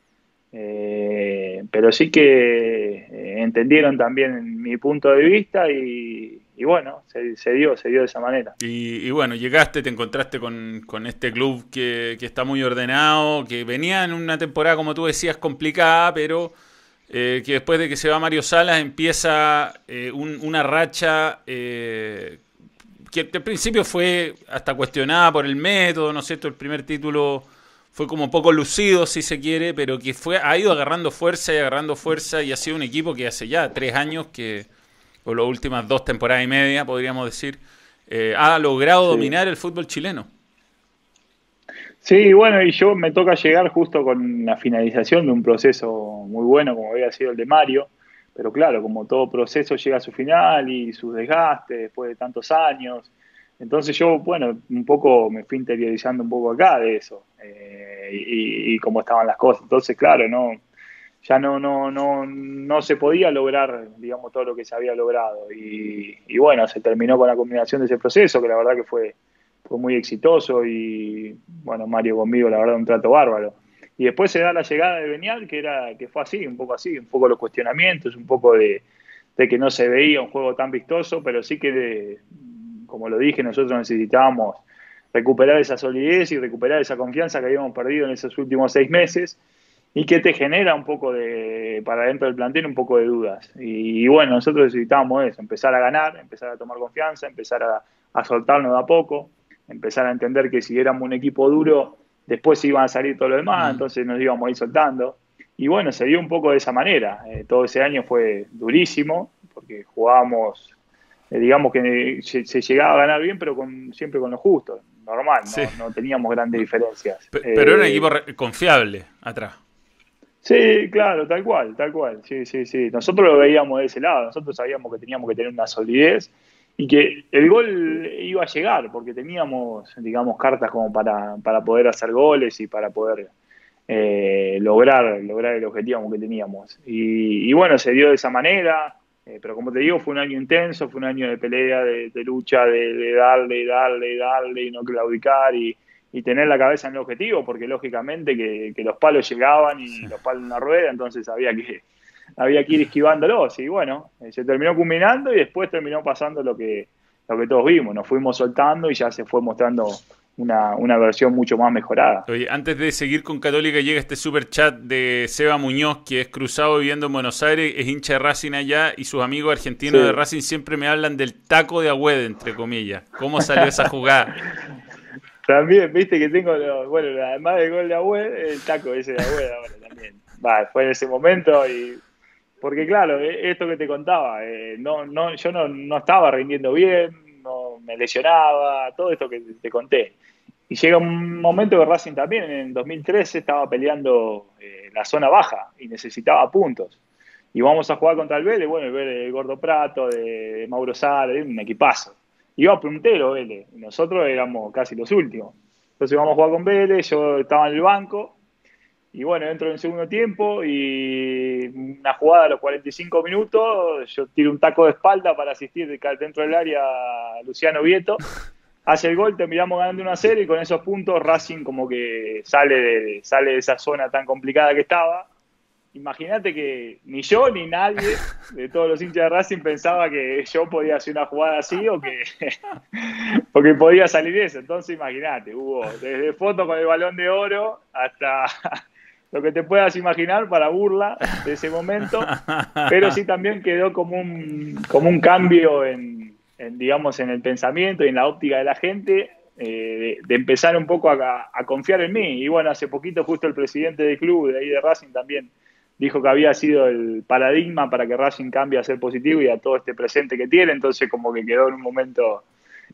eh, pero sí que eh, entendieron también mi punto de vista y, bueno, se, dio, se dio de esa manera. Y, bueno, llegaste, te encontraste con, este club que, que, está muy ordenado, que venía en una temporada, como tú decías, complicada, pero eh, que después de que se va Mario Salas empieza eh, una racha eh, que al principio fue hasta cuestionada por el método, ¿no es cierto? El primer título fue como poco lucido, si se quiere, pero que fue ha ido agarrando fuerza y agarrando fuerza y ha sido un equipo que hace ya tres años que, o las últimas dos temporadas y media, podríamos decir, ha logrado dominar el fútbol chileno. Sí, bueno, y yo me toca llegar justo con la finalización de un proceso muy bueno como había sido el de Mario, pero claro, como todo proceso llega a su final y su desgaste después de tantos años, entonces yo, bueno, un poco me fui interiorizando un poco acá de eso eh, y, cómo estaban las cosas. Entonces, claro, no, ya no, no, no, no se podía lograr, digamos, todo lo que se había logrado. Y, y bueno, se terminó con la combinación de ese proceso, que la verdad que fue fue muy exitoso y bueno, Mario conmigo, la verdad, un trato bárbaro. Y después se da la llegada de Benial, que era que fue así, un poco así, un poco los cuestionamientos, un poco de, que no se veía un juego tan vistoso, pero sí que, como lo dije, nosotros necesitábamos recuperar esa solidez y recuperar esa confianza que habíamos perdido en esos últimos seis meses y que te genera un poco de, para dentro del plantel, un poco de dudas. Y, bueno, nosotros necesitábamos eso, empezar a ganar, empezar a tomar confianza, empezar a, a soltarnos de a poco empezar a entender que si éramos un equipo duro, después iban a salir todo lo demás, entonces nos íbamos a ir soltando. Y bueno, se dio un poco de esa manera. Eh, todo ese año fue durísimo, porque jugábamos, eh, digamos que se, llegaba a ganar bien, pero con, siempre con lo justo, normal, no, teníamos grandes diferencias. Pero, era un eh, equipo confiable atrás. Sí, claro, tal cual, tal cual. Sí, sí, sí. Nosotros lo veíamos de ese lado, nosotros sabíamos que teníamos que tener una solidez y que el gol iba a llegar, porque teníamos, digamos, cartas como para, para poder hacer goles y para poder eh, lograr, lograr el objetivo que teníamos. Y, bueno, se dio de esa manera, eh, pero como te digo, fue un año intenso, fue un año de pelea, de, lucha, de, darle, darle, darle y no claudicar y, tener la cabeza en el objetivo, porque lógicamente que, que los palos llegaban y los palos en la rueda, entonces había que había que ir esquivándolos. Y bueno, eh, se terminó culminando y después terminó pasando lo que, lo que todos vimos. Nos fuimos soltando y ya se fue mostrando una, una, versión mucho más mejorada. Oye, antes de seguir con Católica, llega este super chat de Seba Muñoz, que es cruzado viviendo en Buenos Aires, es hincha de Racing allá, y sus amigos argentinos de Racing siempre me hablan del taco de Agüed, entre comillas. ¿Cómo salió esa jugada? <laughs> También, viste que tengo, bueno, además del gol de Agüed, el taco ese de Agüed ahora también. Va, fue en ese momento y porque claro, e, esto que te contaba, eh, no, no, yo no, estaba rindiendo bien, no me lesionaba, todo esto que te conté. y llega un momento que Racing también en 2013 estaba peleando eh, la zona baja y necesitaba puntos. Y vamos a jugar contra el Vélez, bueno, el Vélez de Gordo Prato, de, Mauro Sara, un equipazo. Iba puntero Vélez, y nosotros éramos casi los últimos. Entonces vamos a jugar con Vélez, yo estaba en el banco, y bueno, entro en el segundo tiempo y una jugada a los 45 minutos, yo tiro un taco de espalda para asistir dentro del área a Luciano Vieto <laughs> hace el gol, terminamos ganando una serie y con esos puntos Racing como que sale de, sale de esa zona tan complicada que estaba. Imagínate que ni yo ni nadie de todos los hinchas de Racing pensaba que yo podía hacer una jugada así o que, <laughs> porque podía salir eso. Entonces imagínate, hubo desde foto con el balón de oro hasta lo que te puedas imaginar para burla de ese momento, <laughs> pero sí también quedó como un, como un cambio en, digamos, en el pensamiento y en la óptica de la gente, eh, de, empezar un poco a, confiar en mí. Y bueno, hace poquito justo el presidente del club, de ahí de Racing también, dijo que había sido el paradigma para que Racing cambie a ser positivo y a todo este presente que tiene, entonces como que quedó en un momento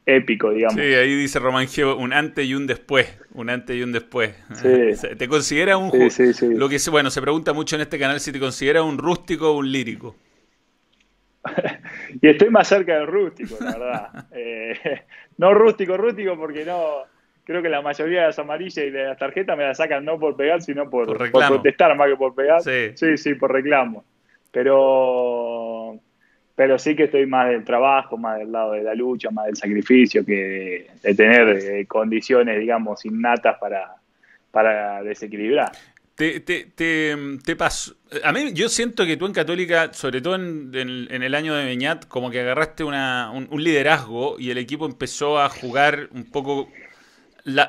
épico, digamos. Sí, ahí dice Román Geo, un antes y un después, un antes y un después. <laughs> ¿Te considera un... Sí, sí, Lo que, bueno, se pregunta mucho en este canal si te considera un rústico o un lírico. <laughs> y estoy más cerca del rústico, la verdad. <laughs> Eh, no rústico, rústico, porque no. Creo que la mayoría de las amarillas y de las tarjetas me las sacan no por pegar, sino por, protestar más que por pegar. Sí. sí, sí, por reclamo. Pero, pero sí que estoy más del trabajo, más del lado de la lucha, más del sacrificio, que de, tener eh, condiciones, digamos, innatas para, para desequilibrar. Te, te, te, paso. A mí, yo siento que tú en Católica, sobre todo en, el año de Beñat, como que agarraste una, un, liderazgo y el equipo empezó a jugar un poco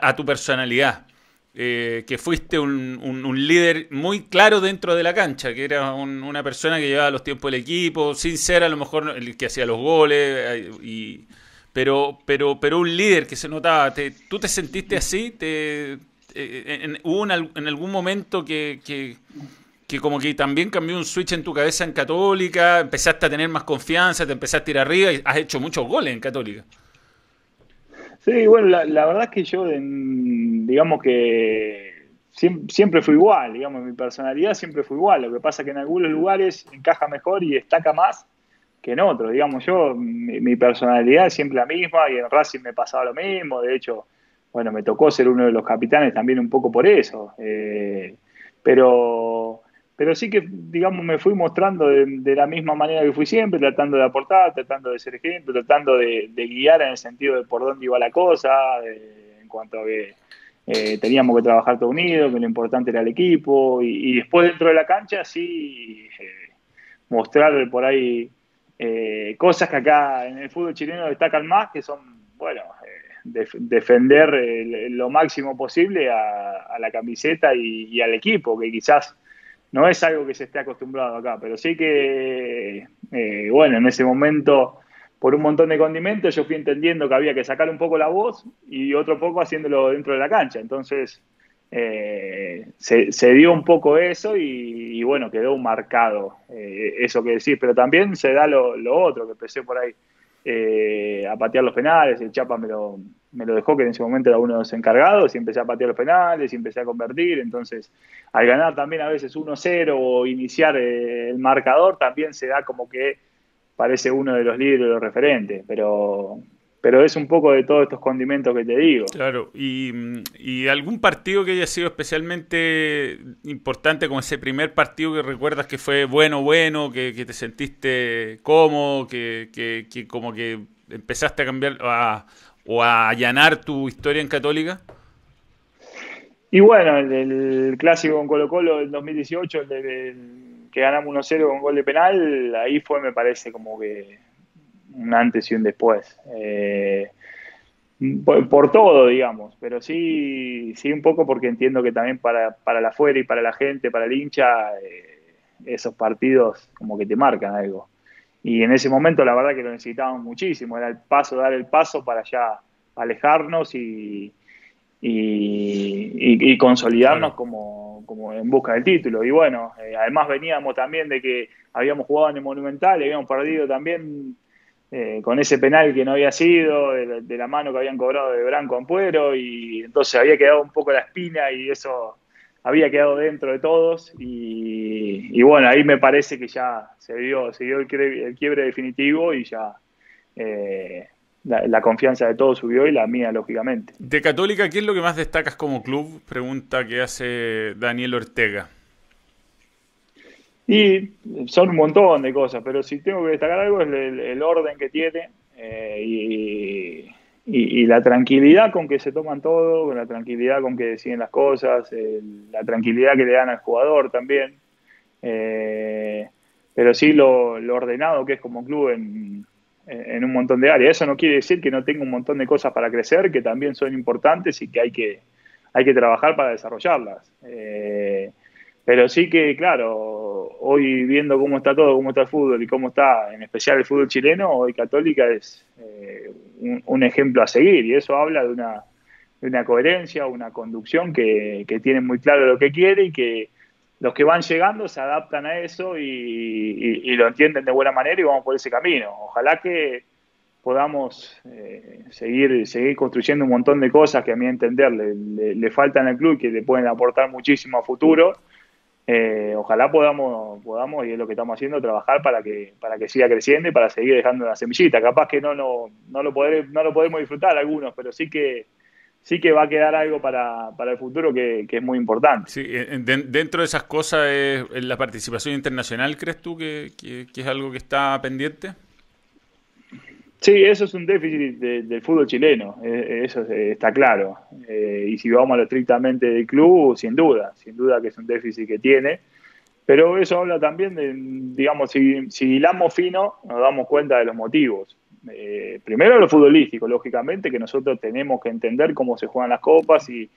a tu personalidad. Eh, que fuiste un, un, líder muy claro dentro de la cancha, que era una persona que llevaba los tiempos del equipo, sin ser a lo mejor el que hacía los goles, eh, y, pero, pero, pero un líder que se notaba. ¿Tú te sentiste así? ¿Te, eh, en, hubo en algún momento que, que, como que también cambió un switch en tu cabeza en Católica, empezaste a tener más confianza, te empezaste a ir arriba y has hecho muchos goles en Católica. Sí, bueno, la, verdad es que yo, digamos que siempre, fui igual, digamos, mi personalidad siempre fue igual. Lo que pasa es que en algunos lugares encaja mejor y destaca más que en otros. Digamos, yo, mi, mi personalidad es siempre la misma y en Racing me pasaba lo mismo. De hecho, bueno, me tocó ser uno de los capitanes también un poco por eso. Eh, pero, pero sí que, digamos, me fui mostrando de, la misma manera que fui siempre, tratando de aportar, tratando de ser ejemplo, tratando de, guiar en el sentido de por dónde iba la cosa, en cuanto a que eh, teníamos que trabajar todo unido, que lo importante era el equipo, y, después dentro de la cancha sí eh, mostrar por ahí cosas que acá en el fútbol chileno destacan más, que son, bueno, defender lo máximo posible a, la camiseta y, al equipo, que quizás no es algo que se esté acostumbrado acá, pero sí que, eh, bueno, en ese momento, por un montón de condimentos, yo fui entendiendo que había que sacar un poco la voz y otro poco haciéndolo dentro de la cancha. Entonces, eh, se, dio un poco eso y, bueno, quedó marcado eh, eso que decís, pero también se da lo, lo otro, que empecé por ahí eh, a patear los penales, el Chapa me lo, me lo dejó, que en ese momento era uno de los encargados, y empecé a patear los penales, y empecé a convertir, entonces al ganar también a veces 1-0 o iniciar eh, el marcador, también se da como que parece uno de los líderes, de los referentes, pero pero es un poco de todos estos condimentos que te digo. Claro, y, algún partido que haya sido especialmente importante, como ese primer partido que recuerdas que fue bueno, bueno, que, te sentiste cómodo, que, que, como que empezaste a cambiar o a allanar tu historia en Católica. Y bueno, el, clásico con Colo Colo del 2018, el, que ganamos 1-0 con gol de penal, ahí fue, me parece, como que un antes y un después. Eh, por, todo, digamos, pero sí, sí un poco porque entiendo que también para, para la afuera y para la gente, para el hincha, eh, esos partidos como que te marcan algo. Y en ese momento la verdad que lo necesitábamos muchísimo, era el paso, dar el paso para ya alejarnos y, y, consolidarnos como, como, en busca del título. Y bueno, eh, además veníamos también de que habíamos jugado en el Monumental, y habíamos perdido también eh, con ese penal que no había sido, de, la mano que habían cobrado de Branco Ampuero, y entonces había quedado un poco la espina y eso había quedado dentro de todos. Y, bueno, ahí me parece que ya se dio, se dio el, quiebre, definitivo y ya eh, la, confianza de todos subió y la mía, lógicamente. De Católica, ¿qué es lo que más destacas como club? Pregunta que hace Daniel Ortega. Y son un montón de cosas, pero si tengo que destacar algo es el, orden que tiene eh, y, la tranquilidad con que se toman todo, con la tranquilidad con que deciden las cosas, la tranquilidad que le dan al jugador también. Eh, pero sí lo, ordenado que es como club en, en, un montón de áreas. Eso no quiere decir que no tenga un montón de cosas para crecer, que también son importantes y que hay que, hay que trabajar para desarrollarlas. Eh, pero sí que, claro, hoy viendo cómo está todo, cómo está el fútbol y cómo está en especial el fútbol chileno, hoy Católica es un, ejemplo a seguir y eso habla de una, de una coherencia, una conducción que, tiene muy claro lo que quiere y que los que van llegando se adaptan a eso y, lo entienden de buena manera y vamos por ese camino. Ojalá que podamos eh, seguir, seguir construyendo un montón de cosas que a mi entender le, le faltan al club y que le pueden aportar muchísimo a futuro eh, ojalá podamos, podamos, y es lo que estamos haciendo, trabajar para que, para que siga creciendo y para seguir dejando la semillita. Capaz que no, no, no, lo, no lo podemos disfrutar algunos, pero sí que, sí que va a quedar algo para, para el futuro que, es muy importante. Sí, dentro de esas cosas, ¿la participación internacional crees tú que, que es algo que está pendiente? Sí, eso es un déficit del fútbol chileno, eh, eso está claro. Eh, y si vamos a lo estrictamente del club, sin duda, sin duda que es un déficit que tiene. Pero eso habla también de, digamos, si, si hilamos fino, nos damos cuenta de los motivos. Eh, primero lo futbolístico, lógicamente, que nosotros tenemos que entender cómo se juegan las copas y,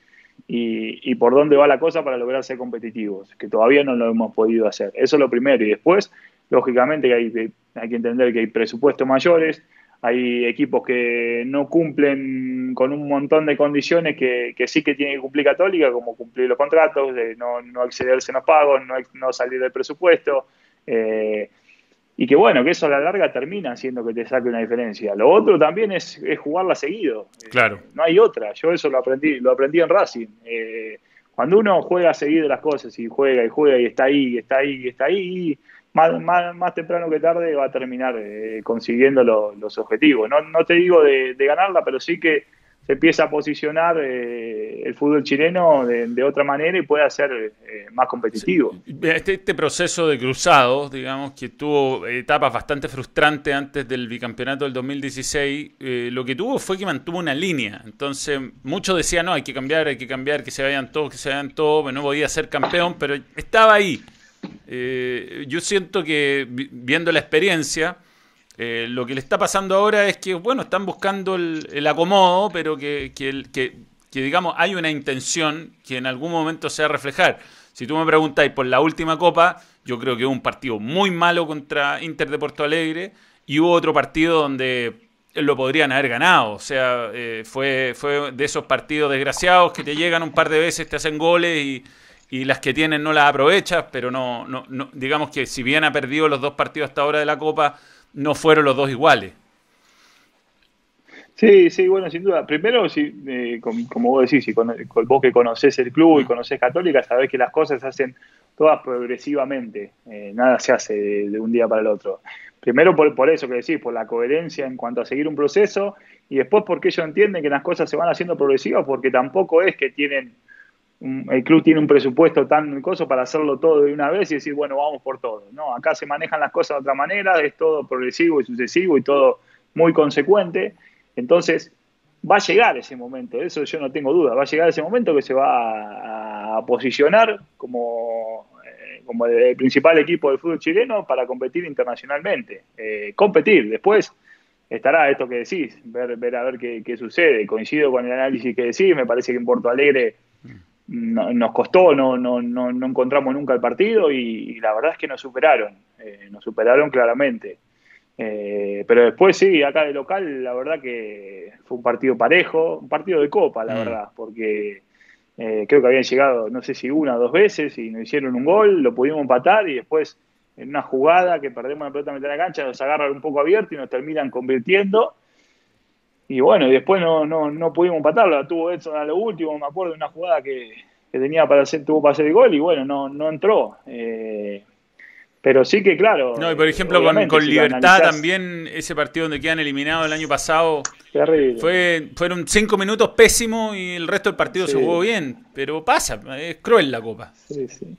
y, por dónde va la cosa para lograr ser competitivos, que todavía no lo hemos podido hacer. Eso es lo primero. Y después, lógicamente, hay, hay que entender que hay presupuestos mayores, hay equipos que no cumplen con un montón de condiciones que, sí que tiene que cumplir Católica, como cumplir los contratos, de no, no excederse en los pagos, no, no salir del presupuesto. Eh, y que bueno, que eso a la larga termina haciendo que te saque una diferencia. Lo otro también es, jugarla seguido. Eh, claro. no hay otra. Yo eso lo aprendí, lo aprendí en Racing. Eh, cuando uno juega seguido las cosas y juega y juega y está ahí, y está ahí, y está ahí, más, más, temprano que tarde va a terminar eh, consiguiendo los objetivos. No, no te digo de, ganarla, pero sí que se empieza a posicionar eh, el fútbol chileno de, otra manera y puede ser eh, más competitivo. Este, este, proceso de cruzados, digamos, que tuvo etapas bastante frustrantes antes del bicampeonato del 2016, lo que tuvo fue que mantuvo una línea. Entonces, muchos decían, no, hay que cambiar, hay que cambiar, que se vayan todos, que se vayan todos, no podía ser campeón, pero estaba ahí. Eh, yo siento que viendo la experiencia, eh, lo que le está pasando ahora es que, bueno, están buscando el, acomodo, pero que, que, digamos, hay una intención que en algún momento se va a reflejar. Si tú me preguntáis por la última copa, yo creo que hubo un partido muy malo contra Inter de Porto Alegre y hubo otro partido donde lo podrían haber ganado. O sea, eh, fue, fue de esos partidos desgraciados que te llegan un par de veces, te hacen goles y, y las que tienen no las aprovechas, pero no, no, no, digamos que si bien ha perdido los dos partidos hasta ahora de la Copa, no fueron los dos iguales. Sí, sí, bueno, sin duda. Primero, si, eh, como, vos decís, si con, vos que conocés el club y conocés Católica, sabés que las cosas se hacen todas progresivamente, eh, nada se hace de, un día para el otro. Primero por, por eso que decís, por la coherencia en cuanto a seguir un proceso, y después porque ellos entienden que las cosas se van haciendo progresivas, porque tampoco es que tienen el club tiene un presupuesto tan coso para hacerlo todo de una vez y decir, bueno, vamos por todo. No, acá se manejan las cosas de otra manera, es todo progresivo y sucesivo y todo muy consecuente. Entonces, va a llegar ese momento, eso yo no tengo duda, va a llegar ese momento que se va a, posicionar como, eh, como el principal equipo del fútbol chileno para competir internacionalmente. Eh, competir, después estará esto que decís, ver, ver a ver qué, qué sucede. Coincido con el análisis que decís, me parece que en Porto Alegre nos costó, no, no, no, no, encontramos nunca el partido y, la verdad es que nos superaron, eh, nos superaron claramente. Eh, pero después sí, acá de local, la verdad que fue un partido parejo, un partido de copa, la mm. verdad, porque eh, creo que habían llegado, no sé si una o dos veces y nos hicieron un gol, lo pudimos empatar y después en una jugada que perdemos la pelota en la cancha, nos agarran un poco abierto y nos terminan convirtiendo. Y bueno, y después no, no, no pudimos empatarlo. Tuvo Edson a lo último, me acuerdo de una jugada que, que tenía para hacer, tuvo para hacer el gol y bueno, no, no entró. Eh, pero sí que, claro. No, y por ejemplo, con, con Libertad también, ese partido donde quedan eliminados el año pasado. Fue, fueron cinco minutos pésimos y el resto del partido se jugó bien. Pero pasa, es cruel la copa. Sí, sí.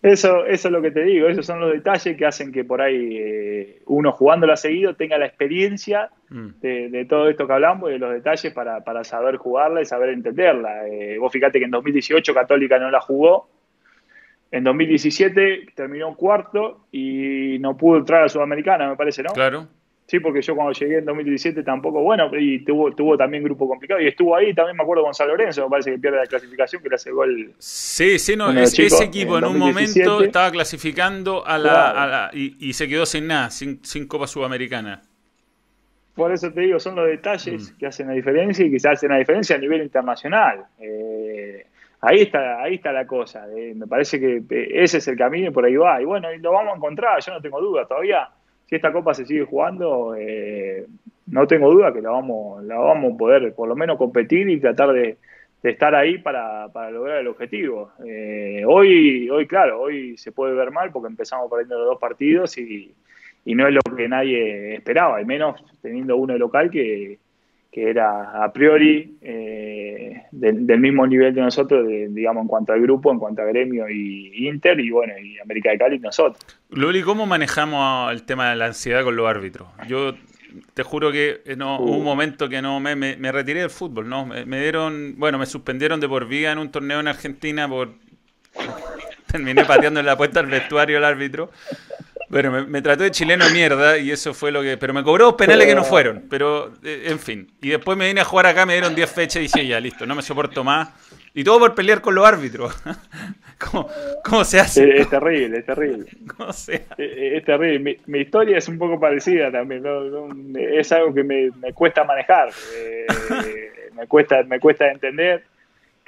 Eso, eso es lo que te digo, esos son los detalles que hacen que por ahí eh, uno jugándola seguido tenga la experiencia mm. de, todo esto que hablamos y de los detalles para, para saber jugarla y saber entenderla. Eh, vos fíjate que en 2018 Católica no la jugó, en 2017 terminó un cuarto y no pudo entrar a Sudamericana, me parece, ¿no? Claro. Sí, porque yo cuando llegué en 2017 tampoco, bueno, y tuvo, tuvo también grupo complicado. Y estuvo ahí, también me acuerdo con San Lorenzo, me parece que pierde la clasificación, que le hace gol. Sí, sí, no, ese equipo en, un momento estaba clasificando a la, y, se quedó sin nada, sin, sin Copa Sudamericana. Por eso te digo, son los detalles mm. que hacen la diferencia y que se hacen la diferencia a nivel internacional. Eh, ahí está, ahí está la cosa. Eh, me parece que eh, ese es el camino y por ahí va. Y bueno, lo vamos a encontrar, yo no tengo duda. Todavía, si esta copa se sigue jugando, eh, no tengo duda que la vamos, la vamos a poder por lo menos competir y tratar de, estar ahí para, lograr el objetivo. hoy, hoy, claro, hoy se puede ver mal porque empezamos perdiendo los dos partidos y, y no es lo que nadie esperaba, al menos teniendo uno de local que que era a priori eh, del, mismo nivel de nosotros, digamos, en cuanto al grupo, en cuanto a gremio y Inter, y bueno, y América de Cali nosotros. Luli, ¿cómo manejamos el tema de la ansiedad con los árbitros? Yo te juro que eh, no, hubo un uh. momento que no me, me, retiré del fútbol, ¿no? Me, dieron, bueno, me suspendieron de por vida en un torneo en Argentina por... <laughs> Terminé pateando en la puerta al vestuario el árbitro. Bueno, me, trató de chileno mierda y eso fue lo que. Pero me cobró penales que no fueron. Pero, eh, en fin. Y después me vine a jugar acá, me dieron 10 fechas y dije, ya, listo, no me soporto más. Y todo por pelear con los árbitros. <laughs> ¿Cómo, se hace? Es, terrible, es terrible. <laughs> ¿Cómo se hace? Es, terrible. Mi, historia es un poco parecida también. es algo que me, cuesta manejar. Eh, <laughs> me, cuesta, me cuesta entender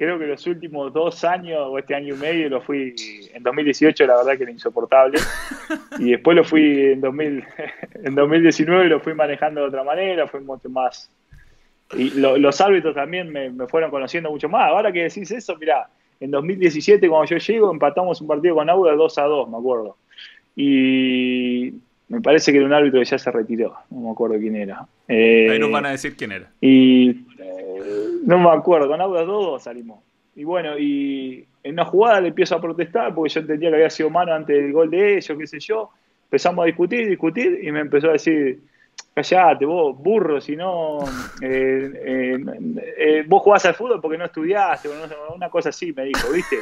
creo que los últimos dos años o este año y medio lo fui, en 2018 la verdad que era insoportable, <laughs> y después lo fui en, 2000, <laughs> en 2019 lo fui manejando de otra manera, fue mucho más... Y los árbitros también me, fueron conociendo mucho más. Ahora que decís eso, mirá, en 2017 cuando yo llego empatamos un partido con Auda 2 a 2, me acuerdo. Y me parece que era un árbitro que ya se retiró, no me acuerdo quién era. Ahí nos van a decir quién era. Y no me acuerdo, con Auda 2 salimos. Y bueno, y en una jugada le empiezo a protestar porque yo entendía que había sido mano antes del gol de ellos, qué sé yo. Empezamos a discutir, discutir, y me empezó a decir, callate, vos, burro, si no, eh, eh, eh, vos jugás al fútbol porque no estudiaste, una cosa así, me dijo, ¿viste?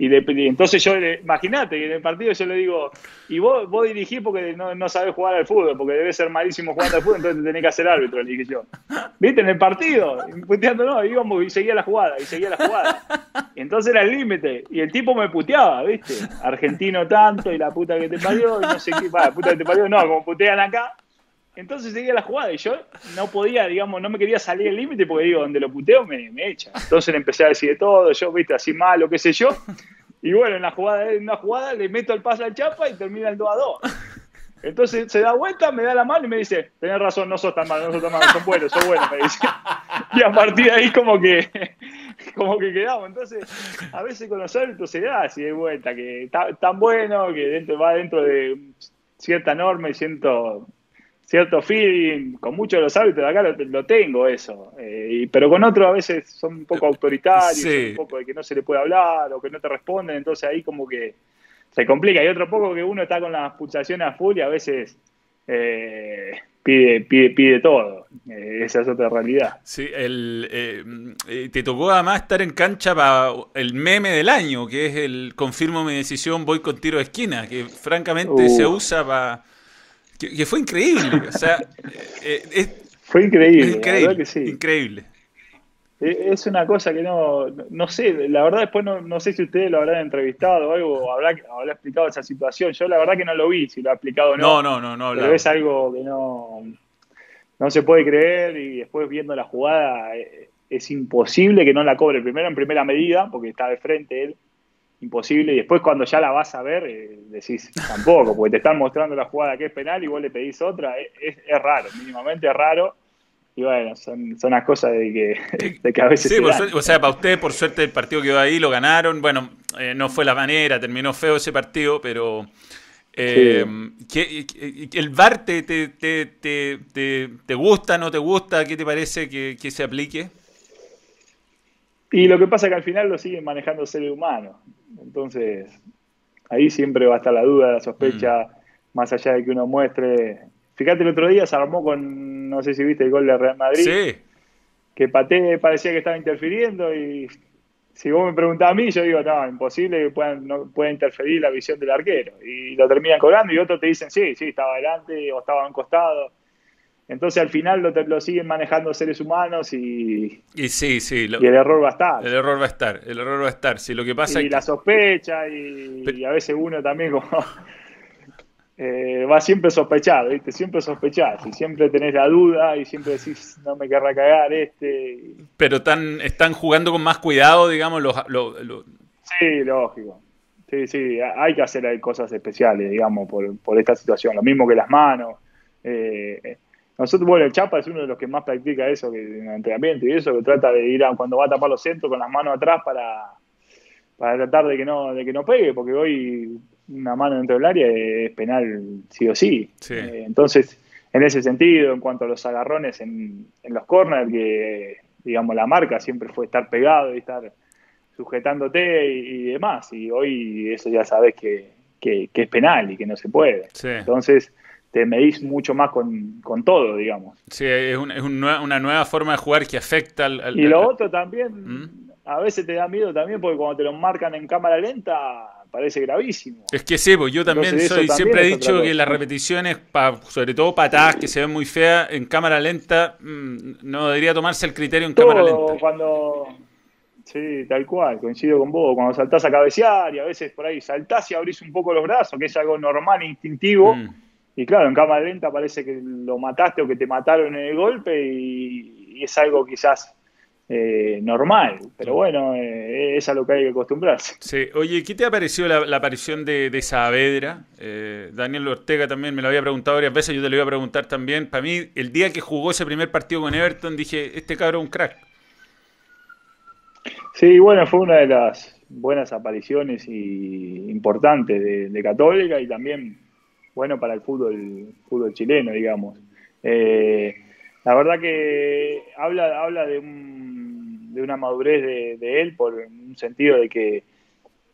Y, entonces yo, imagínate, en el partido yo le digo, y vos, vos dirigís porque no, no sabés jugar al fútbol, porque debes ser malísimo jugando al fútbol, entonces te tenés que hacer árbitro, le dije yo. ¿Viste? En el partido, puteando no, íbamos y seguía la jugada, y seguía la jugada. Entonces era el límite, y el tipo me puteaba, ¿viste? Argentino tanto, y la puta que te parió, y no sé qué, la puta que te parió, no, como putean acá, entonces seguía la jugada y yo no podía, digamos, no me quería salir el límite porque digo, donde lo puteo me, echa. Entonces le empecé a decir de todo, yo, viste, así malo, qué sé yo. Y bueno, en la jugada, en una jugada le meto el pase al chapa y termina el 2 a 2. Entonces se da vuelta, me da la mano y me dice, tenés razón, no sos tan malo, no sos tan malo, son buenos, son buenos, me dice. Y a partir de ahí como que, como que quedamos. Entonces, a veces con los árbitros se da así de vuelta, que tan bueno, que va dentro de cierta norma y siento cierto feeling, con muchos de los hábitos de acá lo, tengo eso, eh, pero con otros a veces son un poco autoritarios, un poco de que no se le puede hablar o que no te responden, entonces ahí como que se complica. Y otro poco que uno está con las pulsaciones a full y a veces eh, pide, pide, pide todo. Eh, esa es otra realidad. Sí, el, te tocó además estar en cancha para el meme del año, que es el confirmo mi decisión, voy con tiro de esquina, que francamente se usa para que, fue increíble. O sea, eh, eh, fue increíble. Increíble. sí. increíble. Eh, es una cosa que no, no sé, la verdad después no, no sé si ustedes lo habrán entrevistado o algo, o habrá, habrá explicado esa situación. Yo la verdad que no lo vi, si lo ha explicado o no. No, no, no, no. Pero es algo que no, no se puede creer y después viendo la jugada es imposible que no la cobre. Primero en primera medida, porque está de frente él, imposible. Y después cuando ya la vas a ver, eh, decís tampoco, porque te están mostrando la jugada que es penal y vos le pedís otra. Es, raro, mínimamente es raro. Y bueno, son, son las cosas de que, de que a veces. Sí, o sea, para usted, por suerte, el partido que quedó ahí lo ganaron. Bueno, eh, no fue la manera, terminó feo ese partido, pero. Eh, ¿El VAR te, te, te, te, gusta, no te gusta? ¿Qué te parece que, que se aplique? Y lo que pasa es que al final lo siguen manejando seres humanos. Entonces, ahí siempre va a estar la duda, la sospecha, mm. más allá de que uno muestre. Fíjate, el otro día se armó con, no sé si viste el gol de Real Madrid. Sí. Que Paté parecía que estaba interfiriendo y si vos me preguntás a mí, yo digo, no, imposible que puedan, no, pueda interferir la visión del arquero. Y lo terminan cobrando y otros te dicen, sí, sí, estaba adelante o estaba a un costado. Entonces al final lo, lo, siguen manejando seres humanos y, y, sí, sí, y el error va a estar. El error va a estar, el error va a estar. Sí, lo que pasa y la sospecha y, a veces uno también como <laughs> eh, va siempre sospechado, ¿viste? Siempre sospechás y siempre tenés la duda y siempre decís no me querrá cagar este. Pero están, están jugando con más cuidado, digamos, los, Sí, lógico. Sí, sí, hay que hacer cosas especiales, digamos, por, por esta situación. Lo mismo que las manos. Eh, nosotros, bueno, el Chapa es uno de los que más practica eso que en el entrenamiento y eso, que trata de ir a, cuando va a tapar los centros con las manos atrás para, para tratar de que no de que no pegue, porque hoy una mano dentro del área es penal sí o sí. Eh, entonces, en ese sentido, en cuanto a los agarrones en, en los corners, que digamos la marca siempre fue estar pegado y estar sujetándote y, demás, y hoy eso ya sabes que, que, es penal y que no se puede. Entonces, te medís mucho más con, todo, digamos. Sí, es, es una nueva forma de jugar que afecta al... y lo otro también, ¿Mm? a veces te da miedo también porque cuando te lo marcan en cámara lenta parece gravísimo. Es que sí, pues yo también soy, siempre he dicho que las repeticiones, sobre todo patadas que se ven muy feas en cámara lenta, mm, no debería tomarse el criterio en cámara lenta. cuando... Sí, tal cual, coincido con vos. Cuando saltás a cabecear y a veces por ahí saltás y abrís un poco los brazos, que es algo normal, instintivo, mm. Y claro, en cámara lenta parece que lo mataste o que te mataron en el golpe y, es algo quizás eh, normal, pero bueno, eh, es a lo que hay que acostumbrarse. Sí, oye, ¿qué te ha parecido la, aparición de, de Saavedra? Eh, Daniel Ortega también me lo había preguntado varias veces, yo te lo iba a preguntar también. Para mí, el día que jugó ese primer partido con Everton, dije, este cabrón es un crack. Sí, bueno, fue una de las buenas apariciones y importantes de, de Católica y también bueno para el fútbol, fútbol chileno, digamos. Eh, la verdad que habla, habla de, de una madurez de, él por un sentido de que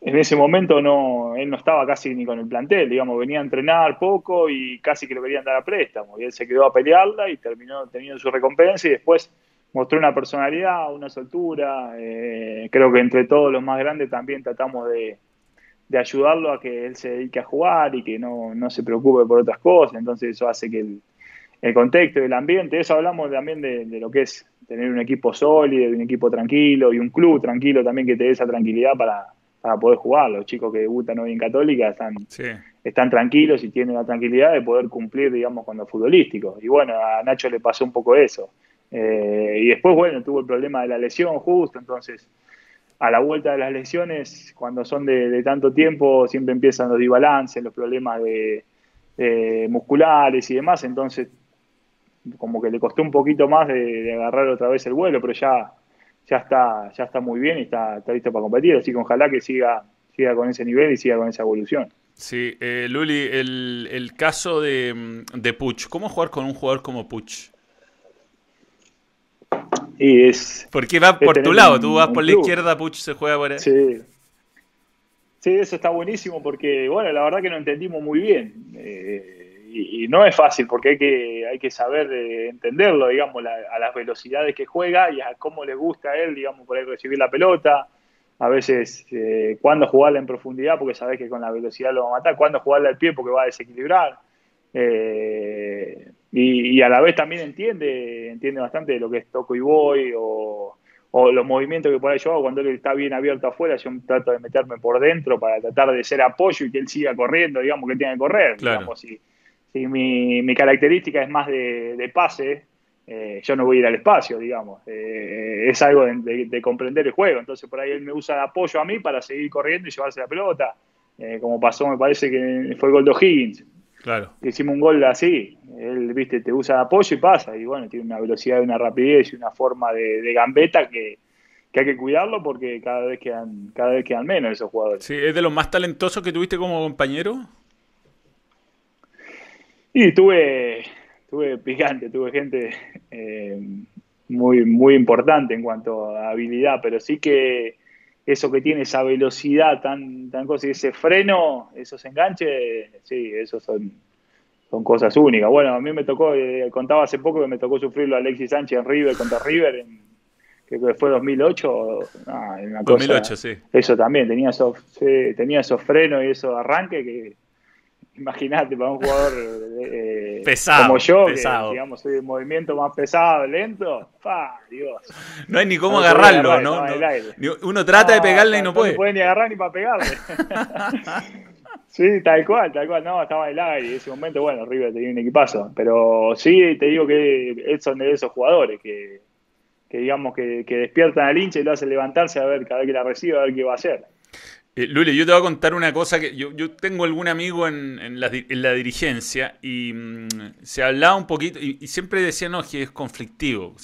en ese momento no, él no estaba casi ni con el plantel, digamos, venía a entrenar poco y casi que lo querían dar a préstamo. Y él se quedó a pelearla y terminó teniendo su recompensa y después mostró una personalidad, una soltura. Eh, creo que entre todos los más grandes también tratamos de, de ayudarlo a que él se dedique a jugar y que no, se preocupe por otras cosas. Entonces eso hace que el, el contexto y el ambiente, eso hablamos también de, lo que es tener un equipo sólido, un equipo tranquilo y un club tranquilo también que te dé esa tranquilidad para, para poder jugar. Los chicos que debutan hoy en Católica están, están tranquilos y tienen la tranquilidad de poder cumplir, digamos, con lo futbolístico. Y bueno, a Nacho le pasó un poco eso. Eh, y después, bueno, tuvo el problema de la lesión justo, entonces a la vuelta de las lesiones, cuando son de, tanto tiempo, siempre empiezan los desbalances, los problemas de, musculares y demás, entonces como que le costó un poquito más de, agarrar otra vez el vuelo, pero ya, ya está, ya está muy bien y está, listo para competir, así que ojalá que siga, siga con ese nivel y siga con esa evolución. Sí, eh, Luli, el, el caso de, de Puch, ¿cómo jugar con un jugador como Puch? Y es. Porque va por tu lado, tú vas por la izquierda, Puch se juega por ahí. Sí. Sí, eso está buenísimo porque, bueno, la verdad que lo entendimos muy bien. Eh, y, no es fácil porque hay que, hay que saber entenderlo, digamos, a las velocidades que juega y a cómo le gusta a él, digamos, por ahí recibir la pelota. A veces, eh, cuándo jugarla en profundidad porque sabes que con la velocidad lo va a matar. Cuándo jugarla al pie porque va a desequilibrar. Eh, y, a la vez también entiende, entiende bastante de lo que es toco y voy o, los movimientos que por ahí yo hago cuando él está bien abierto afuera, yo trato de meterme por dentro para tratar de ser apoyo y que él siga corriendo, digamos que tiene que correr. Digamos, si, mi, mi, característica es más de, pase, eh, yo no voy a ir al espacio, digamos. Eh, es algo de, comprender el juego. Entonces por ahí él me usa de apoyo a mí para seguir corriendo y llevarse la pelota. Eh, como pasó, me parece que fue el gol de Higgins. Claro. Hicimos un gol así. Él, viste, te usa de apoyo y pasa. Y bueno, tiene una velocidad una rapidez y una forma de, gambeta que, hay que cuidarlo porque cada vez quedan, cada vez quedan menos esos jugadores. Sí, es de los más talentosos que tuviste como compañero. Y tuve, tuve picante, tuve gente eh, muy, muy importante en cuanto a habilidad, pero sí que eso que tiene esa velocidad tan, tan cosa y ese freno, esos enganches, sí, esos son, son cosas únicas. Bueno, a mí me tocó, eh, contaba hace poco que me tocó sufrirlo a Alexis Sánchez en River contra River, en, que fue 2008. Ah, 2008, sí. Eso también, tenía esos, tenía esos frenos y esos arranques que imagínate, para un jugador eh, pesado, como yo, pesado. que digamos soy de movimiento más pesado, lento, ¡pa! Dios. No hay ni cómo agarrarlo, ¿no? Uno trata de pegarle y no, puede. No puede ni agarrar ni para pegarle. <laughs> sí, tal cual, tal cual, no, estaba en el aire. En ese momento, bueno, River tenía un equipazo. Pero sí, te digo que son de esos jugadores que, que digamos que, que despiertan al hincha y lo hacen levantarse a ver cada vez que la recibe, a ver qué va a hacer. Eh, Luli, yo te voy a contar una cosa que yo, tengo algún amigo en, la, dirigencia y mm, se hablaba un poquito y, siempre decían no, que es conflictivo.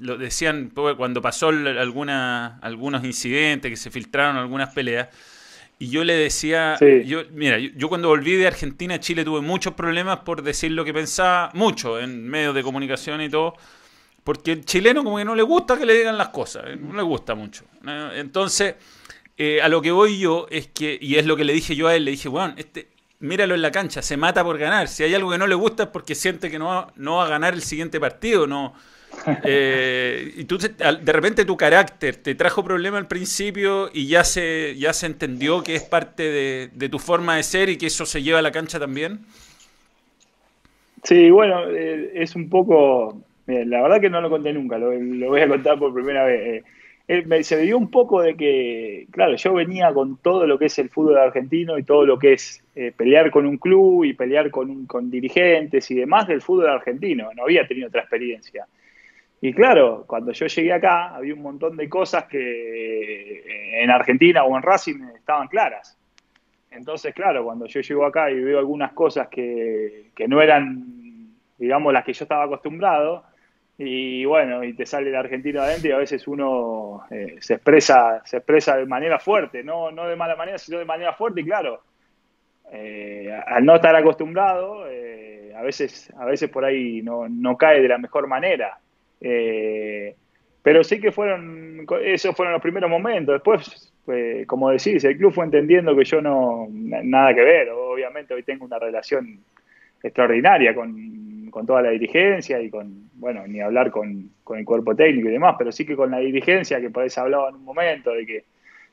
lo decían cuando pasó alguna, algunos incidentes, que se filtraron algunas peleas. Y yo le decía, yo, mira, yo, cuando volví de Argentina a Chile tuve muchos problemas por decir lo que pensaba, mucho en medios de comunicación y todo, porque el chileno como que no le gusta que le digan las cosas, eh, no le gusta mucho. Entonces eh, a lo que voy yo es que, y es lo que le dije yo a él, le dije, bueno, este, míralo en la cancha, se mata por ganar. Si hay algo que no le gusta es porque siente que no va, no va a ganar el siguiente partido, no. <laughs> Eh, y tú de repente tu carácter te trajo problema al principio y ya se, ya se entendió que es parte de, tu forma de ser y que eso se lleva a la cancha también. Sí, bueno, eh, es un poco, la verdad que no lo conté nunca, lo, lo voy a contar por primera vez se me dio un poco de que, claro, yo venía con todo lo que es el fútbol argentino y todo lo que es eh, pelear con un club y pelear con, con dirigentes y demás del fútbol argentino. No había tenido otra experiencia. Y claro, cuando yo llegué acá, había un montón de cosas que eh, en Argentina o en Racing estaban claras. Entonces, claro, cuando yo llego acá y veo algunas cosas que, que no eran, digamos, las que yo estaba acostumbrado, y bueno, y te sale el argentino adentro y a veces uno eh, se expresa se expresa de manera fuerte, no, no de mala manera, sino de manera fuerte y claro, eh, al no estar acostumbrado, eh, a, veces, a veces por ahí no, no cae de la mejor manera. pero sí que fueron, esos fueron los primeros momentos. Después, como decís, el club fue entendiendo que yo no, nada que ver. Obviamente hoy tengo una relación extraordinaria con, con toda la dirigencia y con, bueno, ni hablar con, el cuerpo técnico y demás, pero sí que con la dirigencia, que por eso hablaba en un momento de que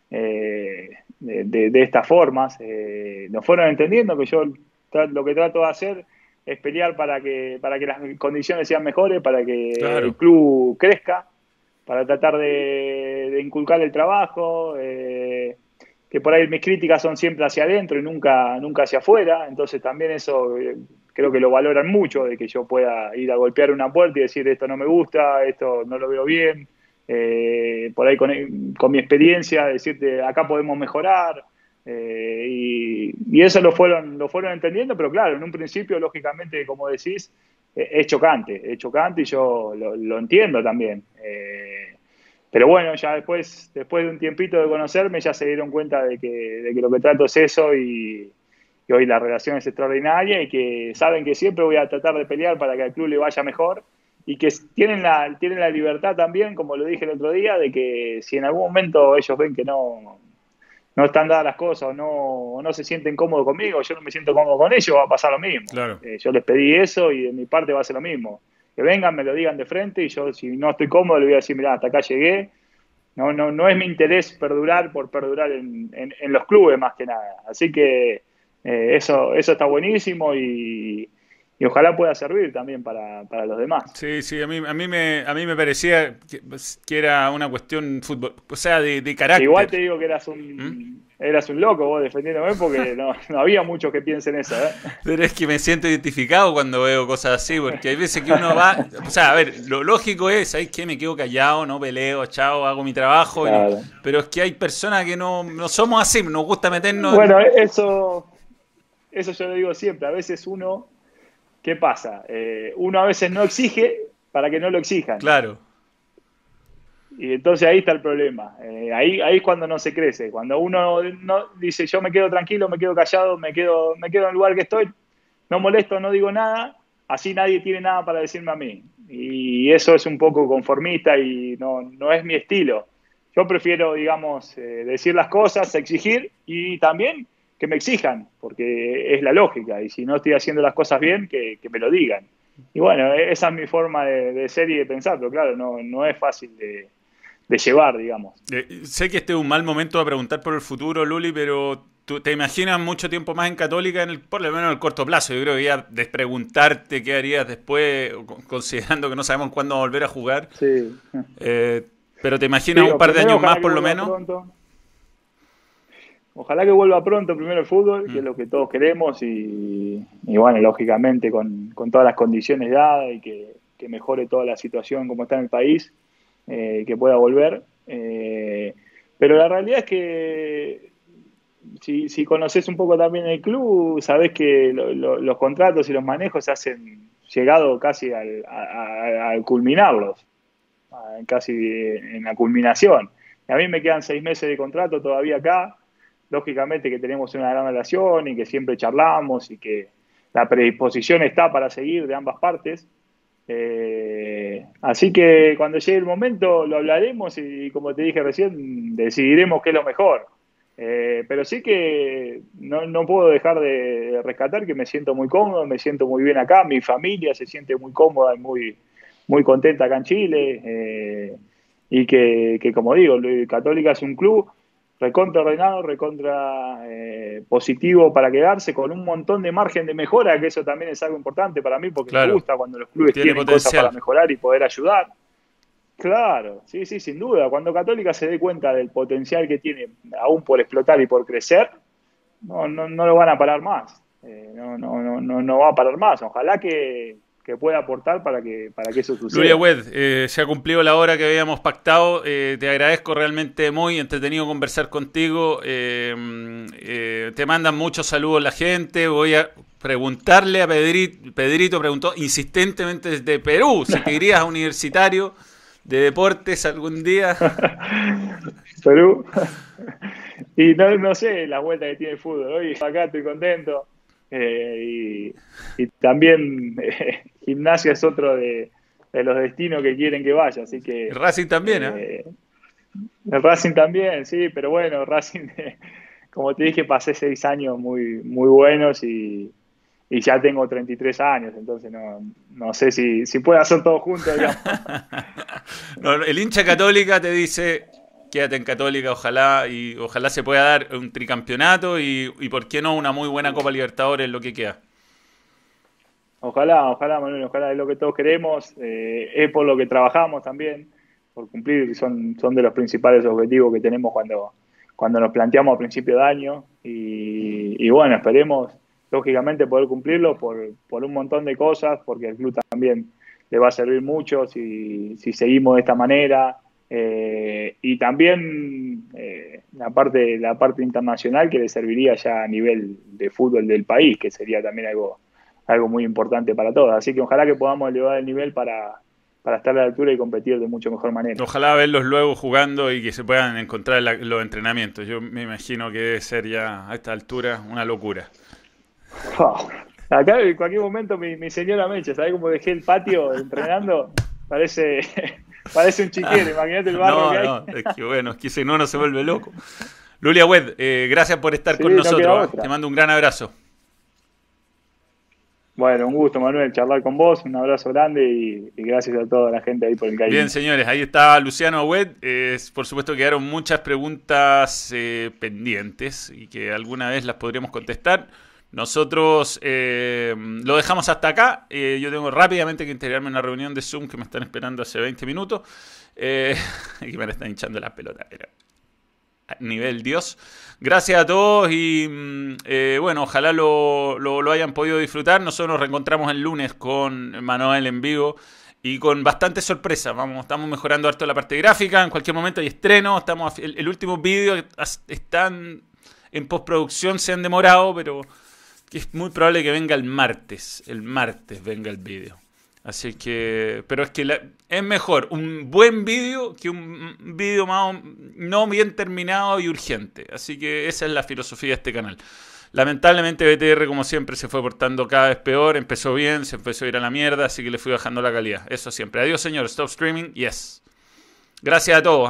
eh, de, estas formas, eh, nos fueron entendiendo que yo lo que trato de hacer es pelear para que, para que las condiciones sean mejores, para que el club crezca, para tratar de, inculcar el trabajo, eh, que por ahí mis críticas son siempre hacia adentro y nunca, nunca hacia afuera, entonces también eso creo que lo valoran mucho, de que yo pueda ir a golpear una puerta y decir esto no me gusta, esto no lo veo bien, eh, por ahí con, mi experiencia, decirte acá podemos mejorar. Eh, y, eso lo fueron, lo fueron entendiendo, pero claro, en un principio, lógicamente, como decís, eh, es chocante, es chocante y yo lo, entiendo también. pero bueno, ya después, después de un tiempito de conocerme, ya se dieron cuenta de que, de que lo que trato es eso y, hoy la relación es extraordinaria y que saben que siempre voy a tratar de pelear para que al club le vaya mejor y que tienen la, tienen la libertad también, como lo dije el otro día, de que si en algún momento ellos ven que no, no están dadas las cosas o no, no se sienten cómodos conmigo, yo no me siento cómodo con ellos, va a pasar lo mismo. Eh, yo les pedí eso y de mi parte va a ser lo mismo. Que vengan, me lo digan de frente y yo si no estoy cómodo le voy a decir, mira, hasta acá llegué. No, no, no es mi interés perdurar por perdurar en, en los clubes más que nada. Así que eh, eso, eso está buenísimo y, y ojalá pueda servir también para, para, los demás. Sí, sí, a mí, a mí, me, a mí me parecía que, que era una cuestión fútbol, o sea, de, de carácter. Igual te digo que eras un, ¿Mm? eras un loco vos defendiéndome porque <laughs> no, no había muchos que piensen eso. ¿eh? Pero es que me siento identificado cuando veo cosas así, porque hay veces que uno va, o sea, a ver, lo lógico es, ¿sabes qué? Me quedo callado, no peleo, chao, hago mi trabajo, claro. y, pero es que hay personas que no, no somos así, nos gusta meternos... Bueno, eso, eso yo lo digo siempre, a veces uno, ¿qué pasa? Eh, uno a veces no exige para que no lo exijan. Claro. Y entonces ahí está el problema. Eh, ahí, ahí es cuando no se crece. Cuando uno no dice yo me quedo tranquilo, me quedo callado, me quedo, me quedo en el lugar que estoy, no molesto, no digo nada, así nadie tiene nada para decirme a mí. Y eso es un poco conformista y no, no es mi estilo. Yo prefiero, digamos, eh, decir las cosas, exigir y también que me exijan, porque es la lógica. Y si no estoy haciendo las cosas bien, que, que me lo digan. Y bueno, esa es mi forma de, de ser y de pensar, pero claro, no, no es fácil de, de llevar, digamos. Eh, sé que este es un mal momento a preguntar por el futuro, Luli, pero ¿tú te imaginas mucho tiempo más en Católica, en el, por lo menos en el corto plazo? Yo creo que ya despreguntarte qué harías después, considerando que no sabemos cuándo volver a jugar. Sí. Eh, pero ¿te imaginas sí, un par de años más, por lo menos? Pronto. Ojalá que vuelva pronto primero el fútbol, mm. que es lo que todos queremos, y, y bueno, lógicamente con, con, todas las condiciones dadas y que, que mejore toda la situación como está en el país eh, que pueda volver. Eh, pero la realidad es que si, si, conoces un poco también el club, sabes que lo, lo, los contratos y los manejos se hacen llegado casi al, a, a, culminarlos, casi en la culminación. A mí me quedan seis meses de contrato todavía acá. Lógicamente que tenemos una gran relación y que siempre charlamos y que la predisposición está para seguir de ambas partes. Eh, así que cuando llegue el momento lo hablaremos y, como te dije recién, decidiremos qué es lo mejor. Eh, pero sí que no, no, puedo dejar de rescatar que me siento muy cómodo, me siento muy bien acá, mi familia se siente muy cómoda y muy, muy contenta acá en Chile. Eh, y que, que, como digo, Católica es un club recontra ordenado, recontra eh, positivo para quedarse, con un montón de margen de mejora, que eso también es algo importante para mí, porque claro. me gusta cuando los clubes Tiene tienen potencial. cosas para mejorar y poder ayudar. Claro, sí, sí, sin duda. Cuando Católica se dé cuenta del potencial que tiene, aún por explotar y por crecer, no, no, no lo van a parar más. Eh, no, no, no, no va a parar más. Ojalá que, que pueda aportar para que, para que eso suceda. Lulia Wed, eh, se ha cumplido la hora que habíamos pactado. Eh, te agradezco realmente muy entretenido conversar contigo. Eh, te mandan muchos saludos la gente. Voy a preguntarle a Pedrito, Pedrito preguntó insistentemente desde Perú si te irías a universitario de deportes algún día. <laughs> Perú. y no, no sé la vuelta que tiene el fútbol. Hoy acá estoy contento. Eh, y, y, también eh, gimnasia es otro de, de, los destinos que quieren que vaya, así que... El Racing también, ¿eh? El Racing también, sí, pero bueno, <laughs> Racing, como te dije, pasé seis años muy, muy buenos y, y ya tengo 33 años, entonces no, no sé si, si puedo hacer todo junto. <laughs> no, el hincha católica te dice, quédate en Católica, ojalá y ojalá se pueda dar un tricampeonato y, y por qué no una muy buena Copa Libertadores lo que queda. Ojalá, ojalá, Manuel, ojalá es lo que todos queremos, eh, es por lo que trabajamos también, por cumplir, son, son de los principales objetivos que tenemos cuando, cuando nos planteamos a principio de año. Y, y bueno, esperemos lógicamente poder cumplirlo por, por un montón de cosas, porque el club también le va a servir mucho si, si seguimos de esta manera, eh, y también eh, la parte la parte internacional que le serviría ya a nivel de fútbol del país, que sería también algo, algo muy importante para todos. Así que ojalá que podamos elevar el nivel para, para estar a la altura y competir de mucho mejor manera. Ojalá verlos luego jugando y que se puedan encontrar en la, los entrenamientos. Yo me imagino que debe ser ya a esta altura una locura. Oh, acá en cualquier momento mi, mi señora Mecha, ¿sabes cómo dejé el patio entrenando? Parece <laughs> Parece un chiquero, imagínate el barro no, que hay. No, es que bueno, es que si no, no se vuelve loco. Lulia Wed, eh, gracias por estar sí, con no nosotros. ¿eh? Te mando un gran abrazo. Bueno, un gusto, Manuel, charlar con vos. Un abrazo grande y, gracias a toda la gente ahí por el. Bien, señores, ahí está Luciano Wed. Eh, por supuesto, quedaron muchas preguntas eh, pendientes y que alguna vez las podríamos contestar. Nosotros eh, lo dejamos hasta acá. Eh, yo tengo rápidamente que integrarme en una reunión de Zoom que me están esperando hace 20 minutos. Eh, <laughs> y me están hinchando la pelota. a nivel Dios. Gracias a todos y mm, bueno, ojalá lo, lo, hayan podido disfrutar. Nosotros nos reencontramos el lunes con Manuel en vivo y con bastante sorpresa. Vamos, estamos mejorando harto la parte gráfica. En cualquier momento hay estreno. Estamos, el, último vídeo están en postproducción, se han demorado, pero es muy probable que venga el martes. El martes venga el vídeo. Así que, pero es que es mejor un buen vídeo que un vídeo más no bien terminado y urgente. Así que esa es la filosofía de este canal. Lamentablemente BTR como siempre se fue portando cada vez peor, empezó bien, se empezó a ir a la mierda, así que le fui bajando la calidad. Eso siempre. Adiós señor, stop streaming, yes. Gracias a todos.